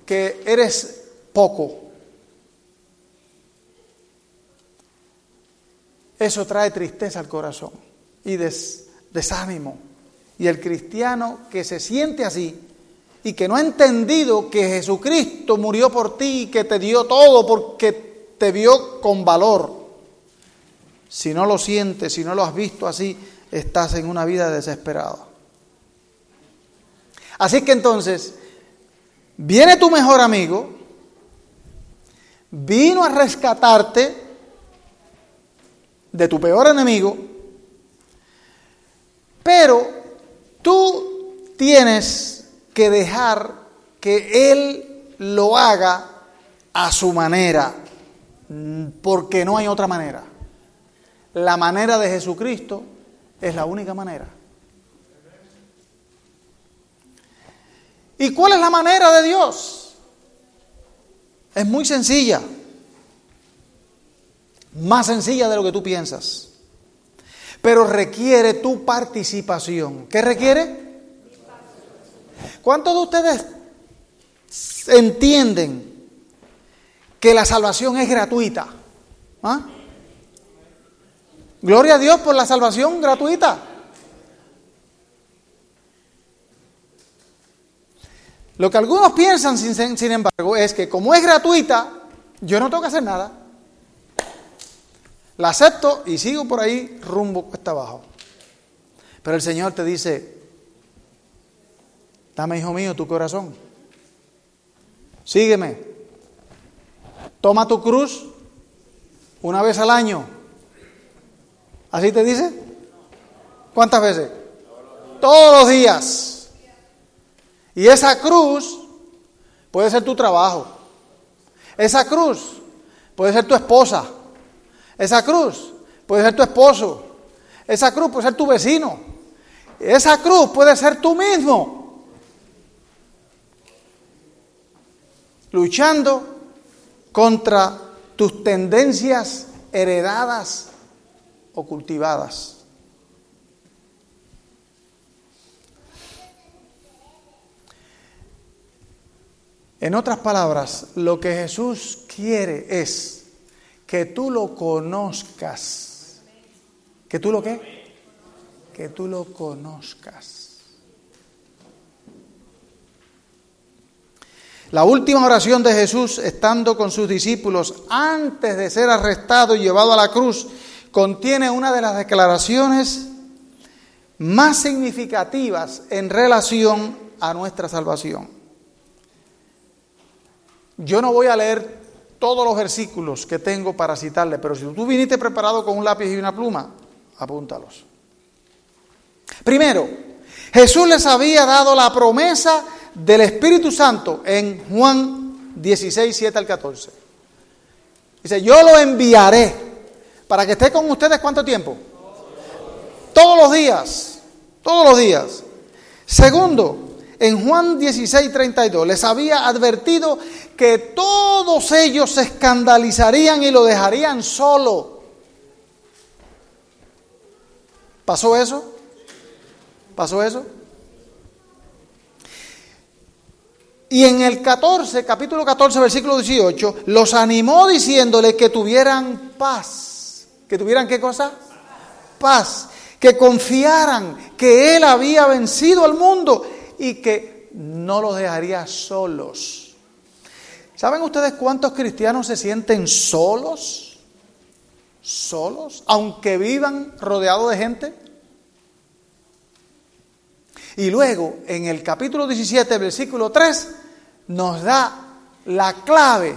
B: que eres poco, eso trae tristeza al corazón y desánimo. Y el cristiano que se siente así y que no ha entendido que Jesucristo murió por ti y que te dio todo porque te vio con valor, si no lo sientes, si no lo has visto así, estás en una vida desesperada. Así que entonces, viene tu mejor amigo, vino a rescatarte de tu peor enemigo, pero tú tienes que dejar que Él lo haga a su manera, porque no hay otra manera. La manera de Jesucristo es la única manera. ¿Y cuál es la manera de Dios? Es muy sencilla. Más sencilla de lo que tú piensas. Pero requiere tu participación. ¿Qué requiere? ¿Cuántos de ustedes entienden que la salvación es gratuita? ¿Ah? Gloria a Dios por la salvación gratuita. Lo que algunos piensan, sin, sin, embargo, es que como es gratuita, yo no tengo que hacer nada. La acepto y sigo por ahí rumbo cuesta abajo. Pero el Señor te dice, dame, hijo mío, tu corazón. Sígueme. Toma tu cruz una vez al año ¿Así te dice? ¿Cuántas veces? Todos los días. Y esa cruz puede ser tu trabajo. Esa cruz puede ser tu esposa. Esa cruz puede ser tu esposo. Esa cruz puede ser tu vecino. Esa cruz puede ser tú mismo. Luchando contra tus tendencias heredadas o cultivadas. En otras palabras, lo que Jesús quiere es que tú lo conozcas. ¿Que tú lo qué? Que tú lo conozcas. La última oración de Jesús, estando con sus discípulos antes de ser arrestado y llevado a la cruz, contiene una de las declaraciones más significativas en relación a nuestra salvación. Yo no voy a leer todos los versículos que tengo para citarle, pero si tú viniste preparado con un lápiz y una pluma, apúntalos. Primero, Jesús les había dado la promesa del Espíritu Santo en Juan 16, 7 al 14. Dice, yo lo enviaré para que esté con ustedes cuánto tiempo? Todos los días, todos los días. Segundo, en Juan 16, 32, les había advertido que todos ellos se escandalizarían y lo dejarían solo. ¿Pasó eso? ¿Pasó eso? Y en el 14, capítulo 14, versículo 18, los animó diciéndole que tuvieran paz. ¿Que tuvieran qué cosa? Paz. Que confiaran que Él había vencido al mundo y que no los dejaría solos. ¿Saben ustedes cuántos cristianos se sienten solos? Solos, aunque vivan rodeados de gente. Y luego, en el capítulo 17, versículo 3, nos da la clave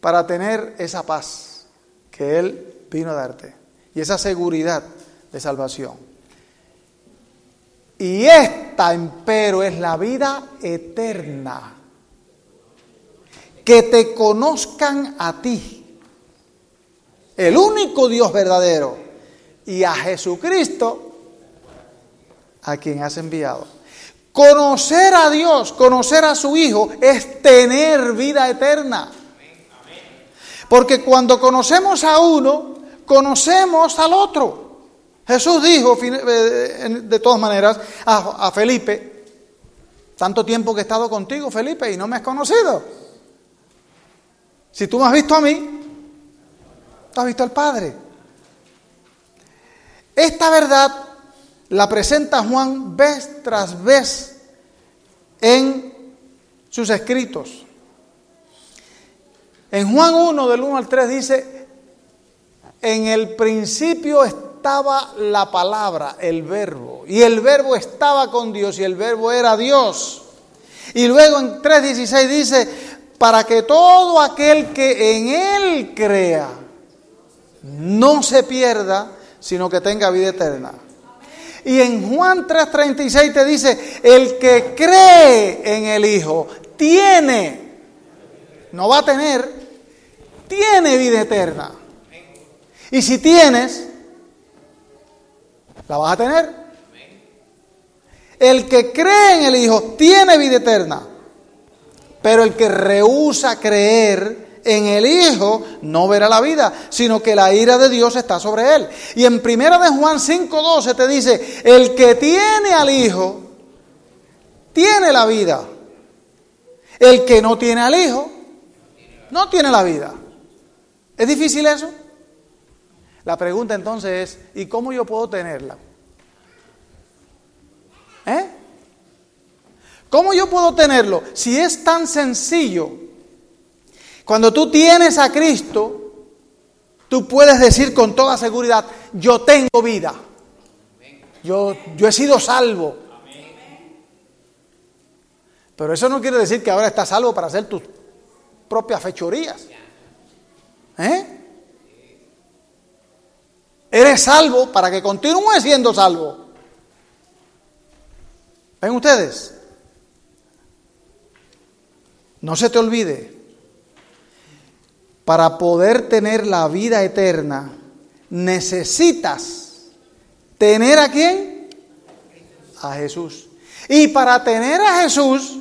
B: para tener esa paz que Él vino a darte y esa seguridad de salvación. Y esta, empero, es la vida eterna. Que te conozcan a ti, el único Dios verdadero, y a Jesucristo, a quien has enviado. Conocer a Dios, conocer a su Hijo, es tener vida eterna. Porque cuando conocemos a uno, conocemos al otro. Jesús dijo, eh, de todas maneras, a, Felipe, tanto tiempo que he estado contigo, Felipe, y no me has conocido. Si tú me has visto a mí, has visto al Padre. Esta verdad la presenta Juan vez tras vez en sus escritos. En Juan 1, del 1 al 3 dice, en el principio estaba la palabra, el verbo, y el verbo estaba con Dios y el verbo era Dios. Y luego en 3.16 dice, para que todo aquel que en Él crea no se pierda, sino que tenga vida eterna. Y en Juan 3:36 te dice, el que cree en el Hijo tiene, no va a tener, tiene vida eterna. Y si tienes, la vas a tener. El que cree en el Hijo tiene vida eterna. Pero el que rehúsa creer en el Hijo no verá la vida, sino que la ira de Dios está sobre él. Y en primera de Juan 5:12 te dice, el que tiene al Hijo tiene la vida. El que no tiene al Hijo no tiene la vida. ¿Es difícil eso? La pregunta entonces es, ¿y cómo yo puedo tenerla? ¿Eh? ¿Cómo yo puedo tenerlo? Si es tan sencillo, cuando tú tienes a Cristo, tú puedes decir con toda seguridad, yo tengo vida. Yo, yo he sido salvo. Pero eso no quiere decir que ahora estás salvo para hacer tus propias fechorías. ¿Eh? Eres salvo para que continúes siendo salvo. ¿Ven ustedes? No se te olvide, para poder tener la vida eterna, necesitas tener a quién? A Jesús. Y para tener a Jesús,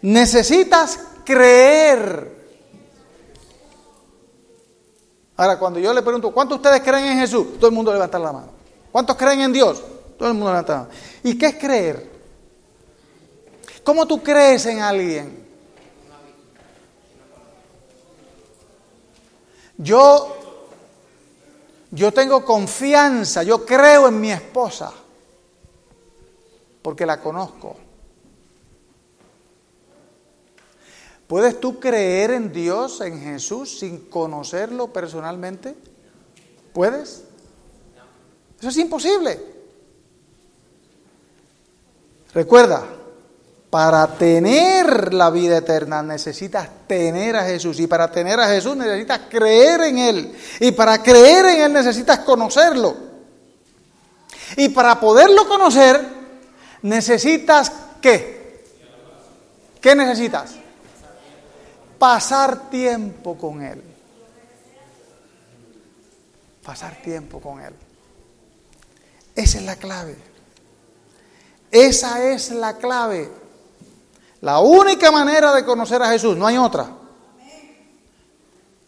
B: necesitas creer. Ahora, cuando yo le pregunto, ¿cuántos de ustedes creen en Jesús? Todo el mundo levanta la mano. ¿Cuántos creen en Dios? Todo el mundo levanta la mano. ¿Y qué es creer? ¿Cómo tú crees en alguien? Yo, yo tengo confianza, yo creo en mi esposa, porque la conozco. ¿Puedes tú creer en Dios, en Jesús, sin conocerlo personalmente? ¿Puedes? Eso es imposible. Recuerda, para tener la vida eterna necesitas tener a Jesús y para tener a Jesús necesitas creer en Él y para creer en Él necesitas conocerlo. Y para poderlo conocer necesitas qué? ¿Qué necesitas? Pasar tiempo con Él. Pasar tiempo con Él. Esa es la clave. Esa es la clave. La única manera de conocer a Jesús, no hay otra,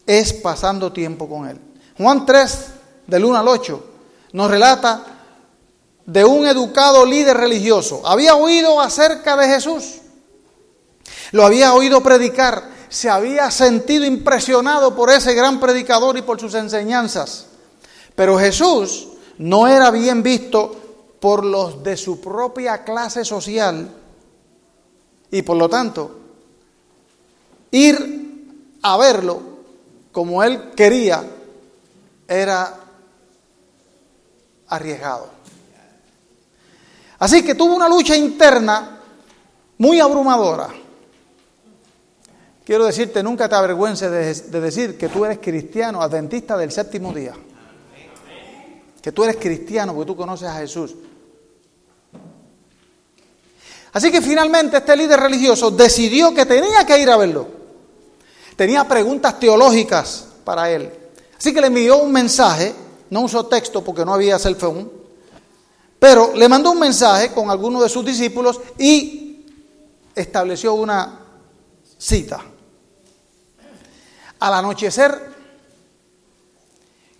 B: es pasando tiempo con Él. Juan 3, del 1 al 8, nos relata de un educado líder religioso. Había oído acerca de Jesús. Lo había oído predicar se había sentido impresionado por ese gran predicador y por sus enseñanzas. Pero Jesús no era bien visto por los de su propia clase social y por lo tanto ir a verlo como él quería era arriesgado. Así que tuvo una lucha interna muy abrumadora. Quiero decirte, nunca te avergüences de, de, decir que tú eres cristiano, adventista del séptimo día. Que tú eres cristiano porque tú conoces a Jesús. Así que finalmente este líder religioso decidió que tenía que ir a verlo. Tenía preguntas teológicas para él. Así que le envió un mensaje, no usó texto porque no había cell phone, pero le mandó un mensaje con algunos de sus discípulos y estableció una cita. Al anochecer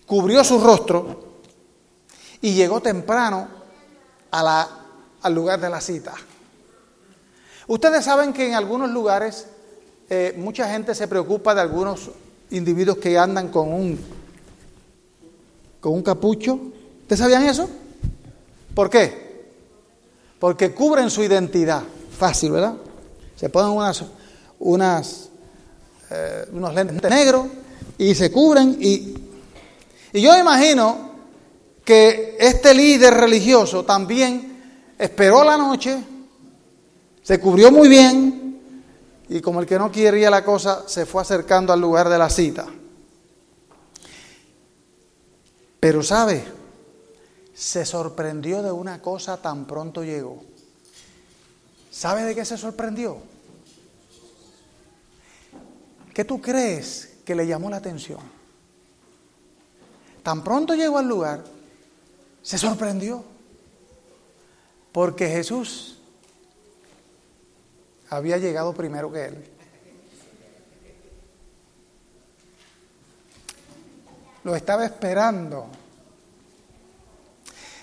B: cubrió su rostro y llegó temprano al lugar de la cita. Ustedes saben que en algunos lugares eh, mucha gente se preocupa de algunos individuos que andan con un, con un capucho. ¿Ustedes sabían eso? ¿Por qué? Porque cubren su identidad. Fácil, ¿verdad? Se ponen unas, unas, eh, unos lentes negros y se cubren. Y, y yo imagino que este líder religioso también esperó la noche, se cubrió muy bien y como el que no quería la cosa, se fue acercando al lugar de la cita. Pero sabe, se sorprendió de una cosa tan pronto llegó. ¿Sabe de qué se sorprendió? ¿Qué tú crees que le llamó la atención? Tan pronto llegó al lugar, se sorprendió. Porque Jesús había llegado primero que él. Lo estaba esperando.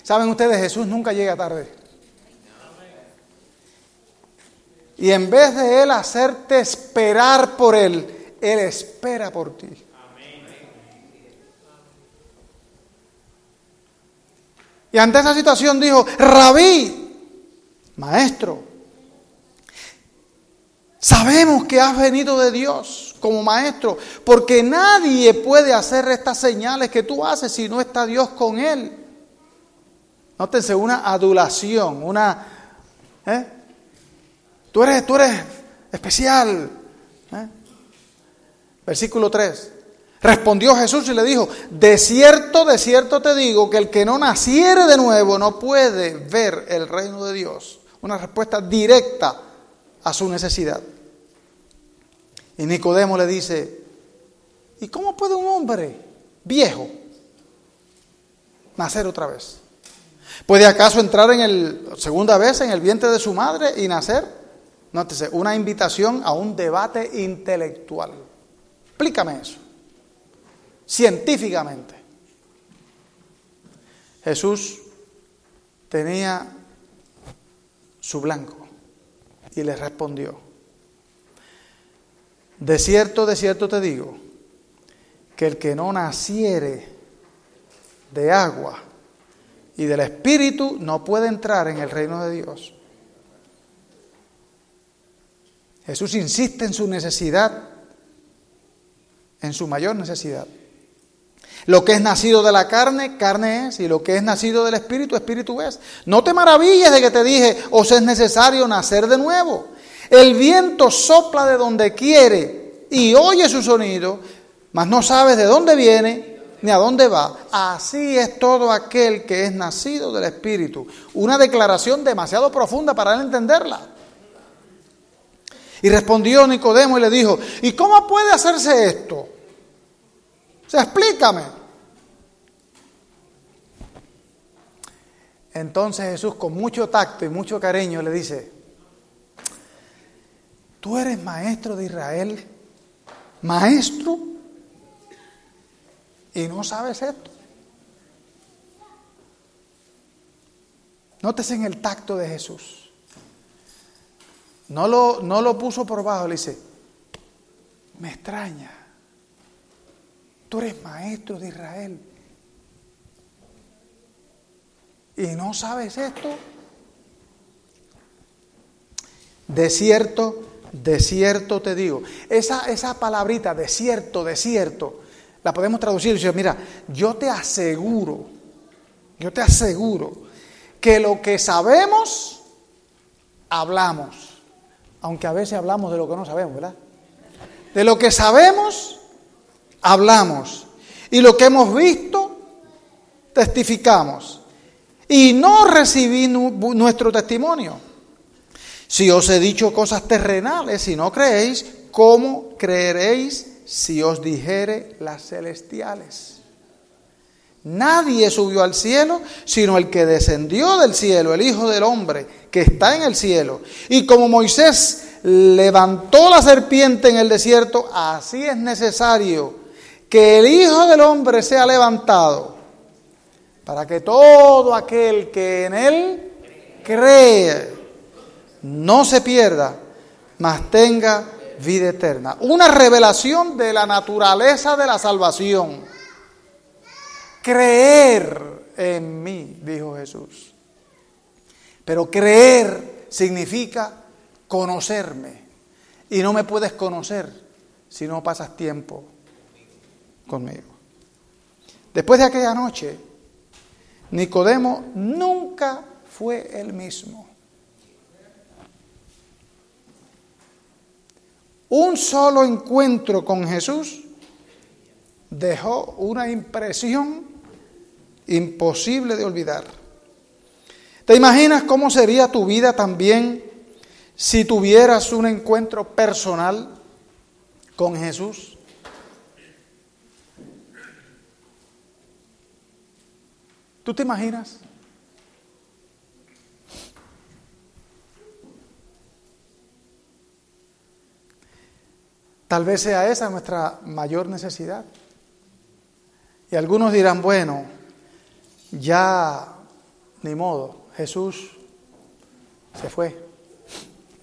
B: Saben ustedes, Jesús nunca llega tarde. Y en vez de Él hacerte esperar por Él, Él espera por ti. Y ante esa situación dijo, rabí, maestro, sabemos que has venido de Dios como maestro, porque nadie puede hacer estas señales que tú haces si no está Dios con Él. Nótense una adulación, una... ¿eh? Tú, eres, tú eres especial. ¿eh? Versículo 3. Respondió Jesús y le dijo, de cierto, de cierto te digo que el que no naciere de nuevo no puede ver el reino de Dios. Una respuesta directa a su necesidad. Y Nicodemo le dice, ¿y cómo puede un hombre viejo nacer otra vez? ¿Puede acaso entrar en el segunda vez en el vientre de su madre y nacer? Nótese, una invitación a un debate intelectual. Explícame eso. Científicamente. Jesús tenía su blanco y le respondió, de cierto, de cierto te digo, que el que no naciere de agua y del Espíritu no puede entrar en el reino de Dios. Jesús insiste en su necesidad, en su mayor necesidad. Lo que es nacido de la carne, carne es, y lo que es nacido del Espíritu, Espíritu es. No te maravilles de que te dije, os es necesario nacer de nuevo. El viento sopla de donde quiere y oye su sonido, mas no sabes de dónde viene ni a dónde va. Así es todo aquel que es nacido del Espíritu. Una declaración demasiado profunda para él entenderla. Y respondió Nicodemo y le dijo, ¿y cómo puede hacerse esto? Explícame. Entonces Jesús con mucho tacto y mucho cariño le dice, tú eres maestro de Israel, maestro, y no sabes esto. Nótese en el tacto de Jesús. No lo, no lo puso por bajo, le dice, me extraña, tú eres maestro de Israel. ¿Y no sabes esto? De cierto, De cierto te digo. Esa, esa palabrita, de cierto, de cierto, la podemos traducir decir, mira, yo te aseguro, yo te aseguro que lo que sabemos, hablamos. Aunque a veces hablamos de lo que no sabemos, ¿verdad? De lo que sabemos, hablamos. Y lo que hemos visto, testificamos. Y no recibí nuestro testimonio. Si os he dicho cosas terrenales y no creéis, ¿cómo creeréis si os dijere las celestiales? Nadie subió al cielo, sino el que descendió del cielo, el Hijo del Hombre, que está en el cielo. Y como Moisés levantó la serpiente en el desierto, así es necesario que el Hijo del Hombre sea levantado, para que todo aquel que en él cree no se pierda, mas tenga vida eterna. Una revelación de la naturaleza de la salvación. Creer en mí, dijo Jesús. Pero creer significa conocerme. Y no me puedes conocer si no pasas tiempo conmigo. Después de aquella noche, Nicodemo nunca fue el mismo. Un solo encuentro con Jesús dejó una impresión imposible de olvidar. ¿Te imaginas cómo sería tu vida también si tuvieras un encuentro personal con Jesús? ¿Tú te imaginas? Tal vez sea esa nuestra mayor necesidad. Y algunos dirán, bueno, ya ni modo, Jesús se fue.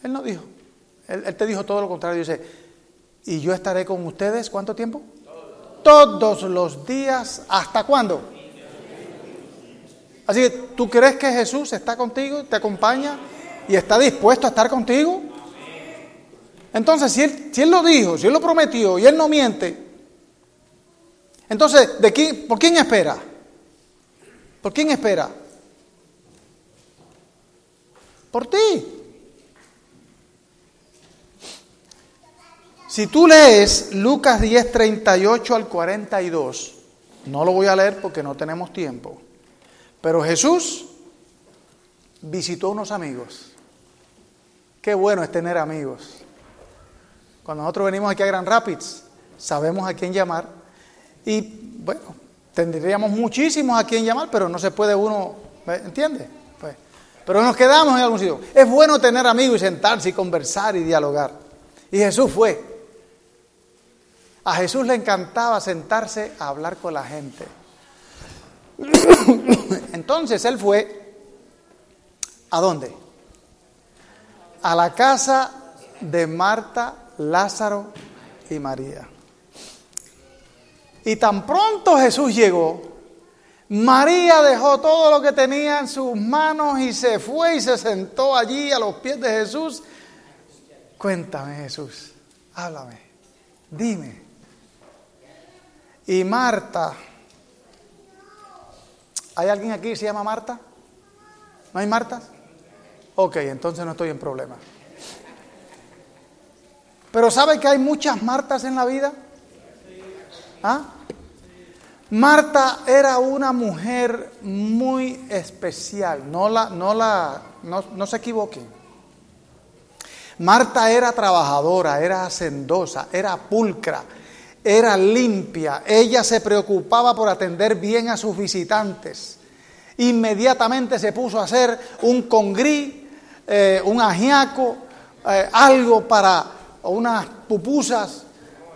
B: Él no dijo, él, te dijo todo lo contrario, dice, y yo estaré con ustedes, ¿cuánto tiempo? Todos los días, ¿hasta cuándo? Así que, ¿tú crees que Jesús está contigo, te acompaña y está dispuesto a estar contigo? Entonces, si él, si él lo dijo, si Él lo prometió y Él no miente, entonces, ¿de quién, ¿por quién espera? ¿Por quién espera? Por ti. Si tú lees Lucas 10, 38 al 42, no lo voy a leer porque no tenemos tiempo, pero Jesús visitó unos amigos. Qué bueno es tener amigos. Cuando nosotros venimos aquí a Grand Rapids, sabemos a quién llamar y bueno, tendríamos muchísimos a quien llamar, pero no se puede uno, ¿entiende? Pues, pero nos quedamos en algún sitio. Es bueno tener amigos y sentarse y conversar y dialogar. Y Jesús fue. A Jesús le encantaba sentarse a hablar con la gente. [coughs] Entonces él fue, ¿a dónde? A la casa de Marta, Lázaro y María. Y tan pronto Jesús llegó, María dejó todo lo que tenía en sus manos y se fue y se sentó allí a los pies de Jesús. Cuéntame Jesús, háblame, dime. Y Marta, ¿hay alguien aquí que se llama Marta? ¿No hay Marta? Ok, entonces no estoy en problema. Pero ¿sabe que hay muchas Martas en la vida? ¿Ah? Marta era una mujer muy especial, no, la, no, la, no, se equivoquen. Marta era trabajadora, era hacendosa, era pulcra, era limpia. Ella se preocupaba por atender bien a sus visitantes. Inmediatamente se puso a hacer un congrí, eh, un ajiaco, eh, algo para unas pupusas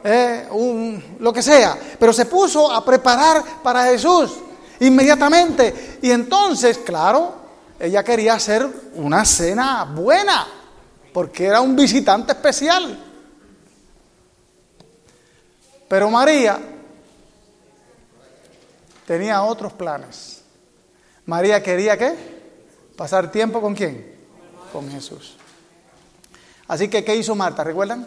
B: eh, un, lo que sea, pero se puso a preparar para Jesús inmediatamente. Y entonces, claro, ella quería hacer una cena buena, porque era un visitante especial. Pero María tenía otros planes. María quería qué? Pasar tiempo con quién? Con Jesús. Así que, ¿qué hizo Marta? ¿Recuerdan?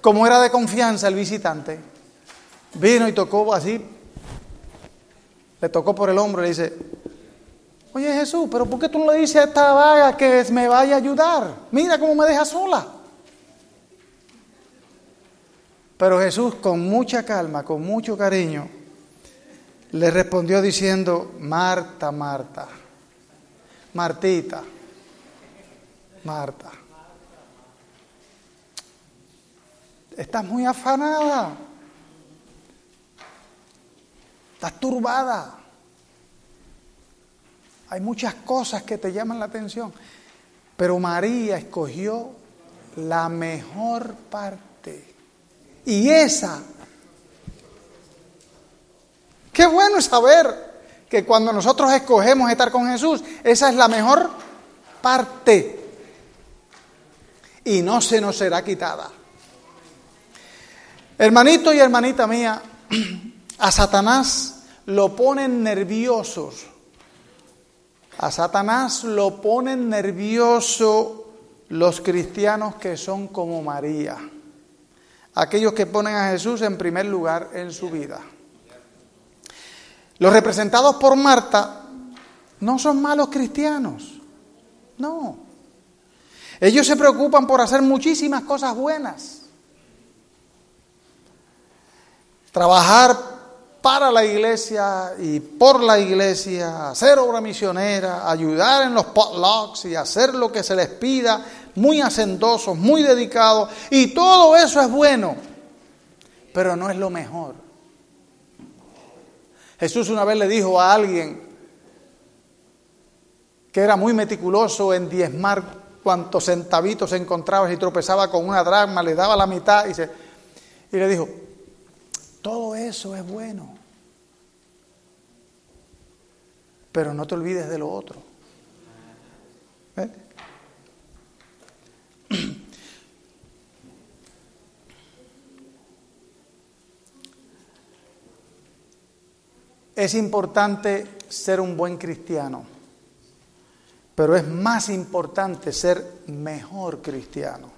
B: Como era de confianza el visitante, vino y tocó así, le tocó por el hombro y le dice, oye Jesús, pero ¿por qué tú no le dices a esta vaga que me vaya a ayudar? Mira cómo me deja sola. Pero Jesús con mucha calma, con mucho cariño, le respondió diciendo, Marta, Marta, Martita, Marta, estás muy afanada, estás turbada, hay muchas cosas que te llaman la atención, pero María escogió la mejor parte. Y esa, qué bueno saber que cuando nosotros escogemos estar con Jesús, esa es la mejor parte. Y no se nos será quitada. Hermanito y hermanita mía, a Satanás lo ponen nerviosos. A Satanás lo ponen nervioso los cristianos que son como María aquellos que ponen a Jesús en primer lugar en su vida. Los representados por Marta no son malos cristianos, no. Ellos se preocupan por hacer muchísimas cosas buenas. Trabajar para la iglesia y por la iglesia, hacer obra misionera, ayudar en los potlucks y hacer lo que se les pida, muy hacendosos, muy dedicados, y todo eso es bueno, pero no es lo mejor. Jesús una vez le dijo a alguien que era muy meticuloso en diezmar cuantos centavitos encontraba y tropezaba con una dragma, le daba la mitad y le dijo, todo eso es bueno, pero no te olvides de lo otro. ¿Eh? Es importante ser un buen cristiano, pero es más importante ser mejor cristiano.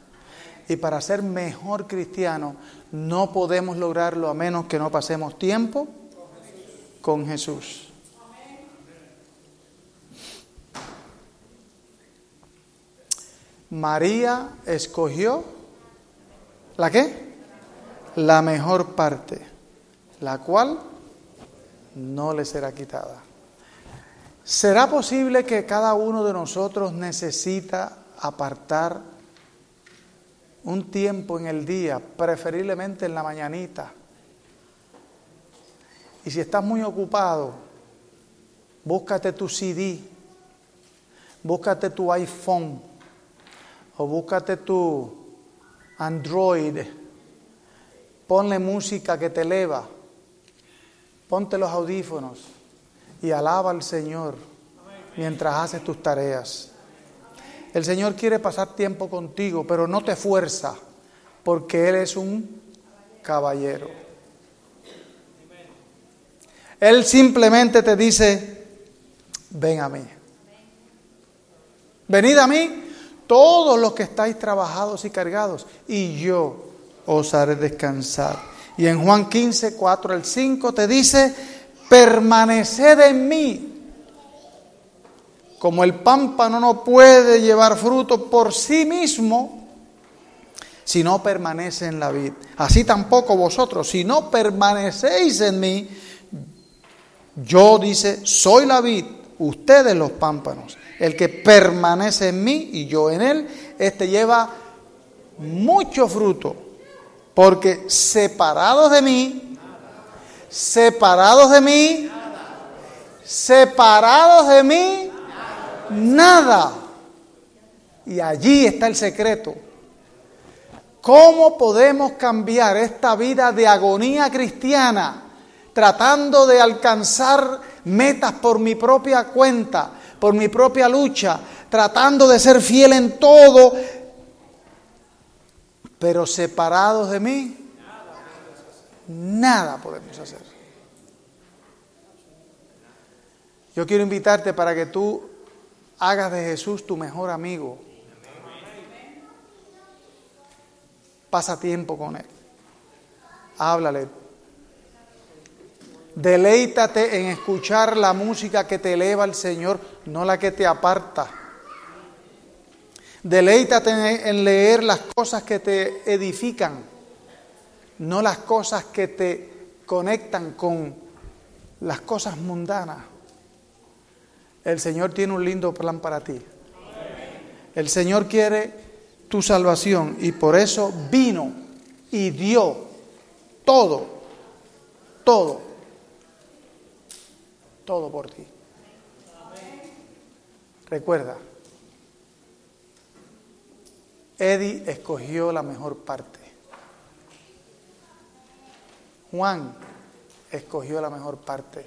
B: Y para ser mejor cristiano no podemos lograrlo a menos que no pasemos tiempo con Jesús. María escogió la qué? La mejor parte, la cual no le será quitada. ¿Será posible que cada uno de nosotros necesita apartar un tiempo en el día, preferiblemente en la mañanita? Y si estás muy ocupado, búscate tu CD, búscate tu iPhone o búscate tu Android, ponle música que te eleva, ponte los audífonos y alaba al Señor mientras haces tus tareas. El Señor quiere pasar tiempo contigo, pero no te fuerza, porque Él es un caballero. Él simplemente te dice, ven a mí. Venid a mí todos los que estáis trabajados y cargados, y yo os haré descansar. Y en Juan 15, 4 al 5 te dice, permaneced en mí. Como el pámpano no puede llevar fruto por sí mismo, si no permanece en la vid. Así tampoco vosotros, si no permanecéis en mí, yo dice, soy la vid, ustedes los pámpanos. El que permanece en mí y yo en él, este lleva mucho fruto, porque separados de mí, separados de mí, separados de mí, nada. Y allí está el secreto. ¿Cómo podemos cambiar esta vida de agonía cristiana tratando de alcanzar metas por mi propia cuenta? Por mi propia lucha, tratando de ser fiel en todo, pero separados de mí, nada podemos hacer. Yo quiero invitarte para que tú hagas de Jesús tu mejor amigo. Pasa tiempo con Él. Háblale. Deleítate en escuchar la música que te eleva al Señor, no la que te aparta. Deleítate en leer las cosas que te edifican, no las cosas que te conectan con las cosas mundanas. El Señor tiene un lindo plan para ti. El Señor quiere tu salvación y por eso vino y dio todo, todo, todo por ti. Recuerda, Eddie escogió la mejor parte. Juan escogió la mejor parte.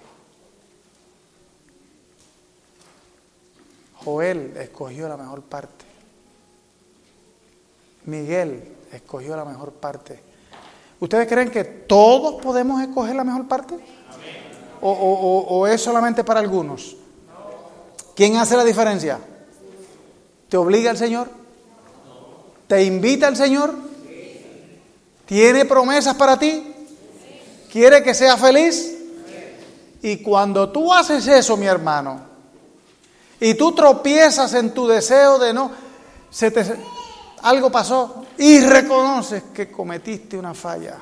B: Joel escogió la mejor parte. Miguel escogió la mejor parte. ¿Ustedes creen que todos podemos escoger la mejor parte? ¿O, es solamente para algunos? ¿Quién hace la diferencia? ¿Te obliga el Señor? ¿Te invita el Señor? ¿Tiene promesas para ti? ¿Quiere que seas feliz? Y cuando tú haces eso, mi hermano, y tú tropiezas en tu deseo de no, se te, algo pasó y reconoces que cometiste una falla,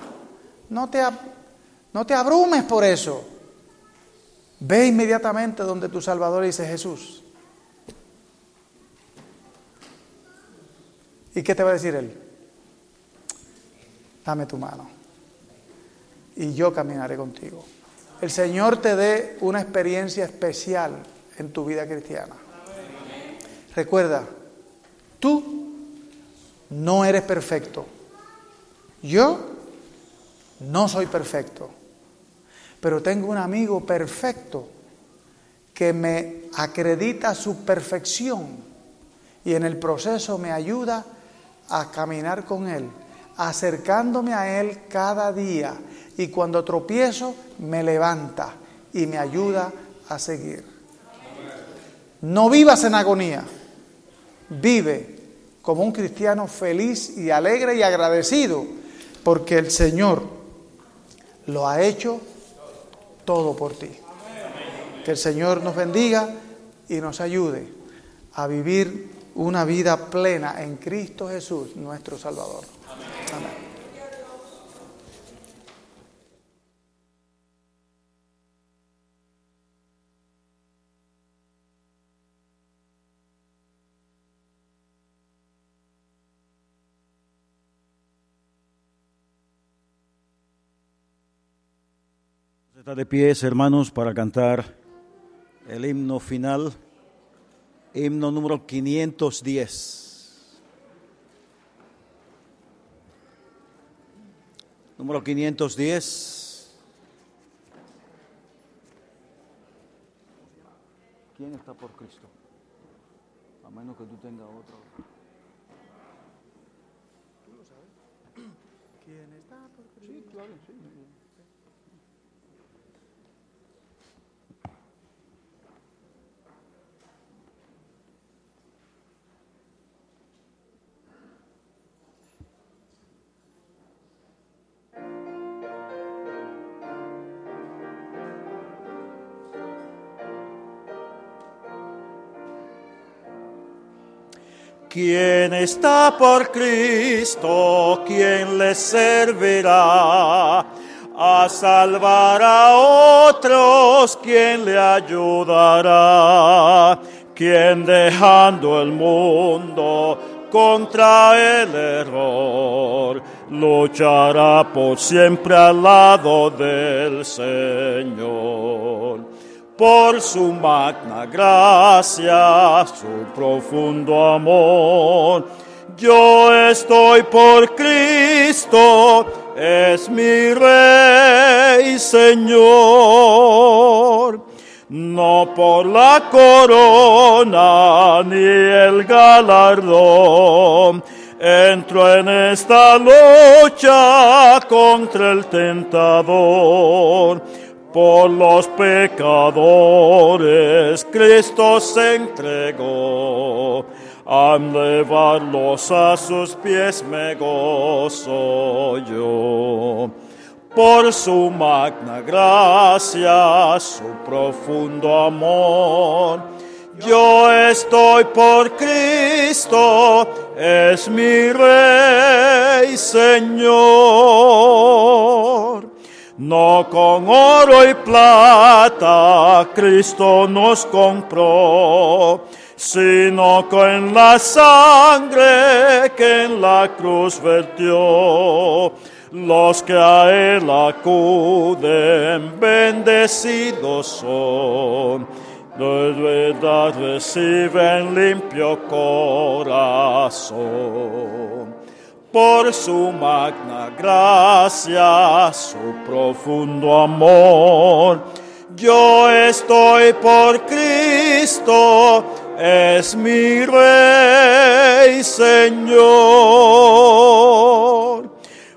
B: no te abrumes por eso. Ve inmediatamente donde tu Salvador dice Jesús. ¿Y qué te va a decir Él? Dame tu mano y yo caminaré contigo. El Señor te dé una experiencia especial en tu vida cristiana. Recuerda, tú no eres perfecto. Yo no soy perfecto. Pero tengo un amigo perfecto que me acredita su perfección y en el proceso me ayuda a caminar con Él, acercándome a Él cada día y cuando tropiezo me levanta y me ayuda a seguir. No vivas en agonía, vive como un cristiano feliz y alegre y agradecido porque el Señor lo ha hecho todo por ti. Que el Señor nos bendiga y nos ayude a vivir una vida plena en Cristo Jesús, nuestro Salvador. Amén.
A: Está de pies, hermanos, para cantar el himno final, himno número 510. Número 510. ¿Quién está por Cristo? A menos que tú tengas otro. ¿Tú lo sabes?
B: ¿Quién está por Cristo?
A: Sí, claro, sí. ¿Quién está por Cristo? ¿Quién le servirá? A salvar a otros, ¿quién le ayudará? ¿Quién dejando el mundo contra el error, luchará por siempre al lado del Señor por su magna gracia, su profundo amor. Yo estoy por Cristo, es mi Rey Señor. No por la corona ni el galardón. Entro en esta lucha contra el tentador por los pecadores Cristo se entregó. Al llevarlos a sus pies me gozo yo. Por su magna gracia, su profundo amor, yo estoy por Cristo, es mi Rey Señor. No con oro y plata Cristo nos compró, sino con la sangre que en la cruz vertió. Los que a Él acuden, bendecidos son. De verdad reciben limpio corazón por su magna gracia, su profundo amor. Yo estoy por Cristo, es mi Rey Señor.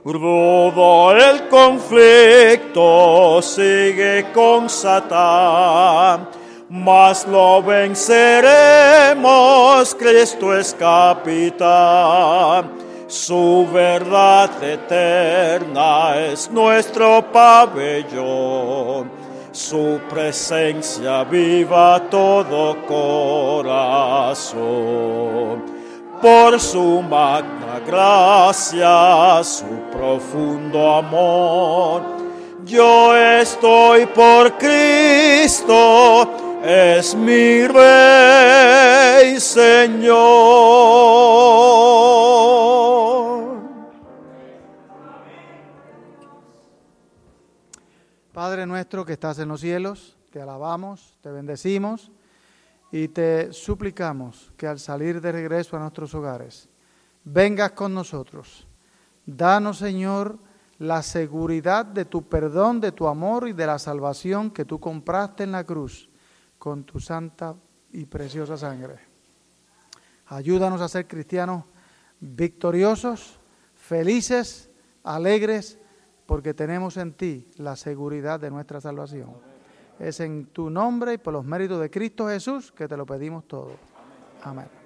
A: Rudo el conflicto sigue con Satán, mas lo venceremos, Cristo es capitán. Su verdad eterna es nuestro pabellón. Su presencia viva todo corazón. Por su magna gracia, su profundo amor. Yo estoy por Cristo, es mi Rey Señor.
B: Padre nuestro que estás en los cielos, te alabamos, te bendecimos y te suplicamos que al salir de regreso a nuestros hogares, vengas con nosotros. Danos, Señor, la seguridad de tu perdón, de tu amor y de la salvación que tú compraste en la cruz con tu santa y preciosa sangre. Ayúdanos a ser cristianos victoriosos, felices, alegres, porque tenemos en ti la seguridad de nuestra salvación. Es en tu nombre y por los méritos de Cristo Jesús que te lo pedimos todo. Amén.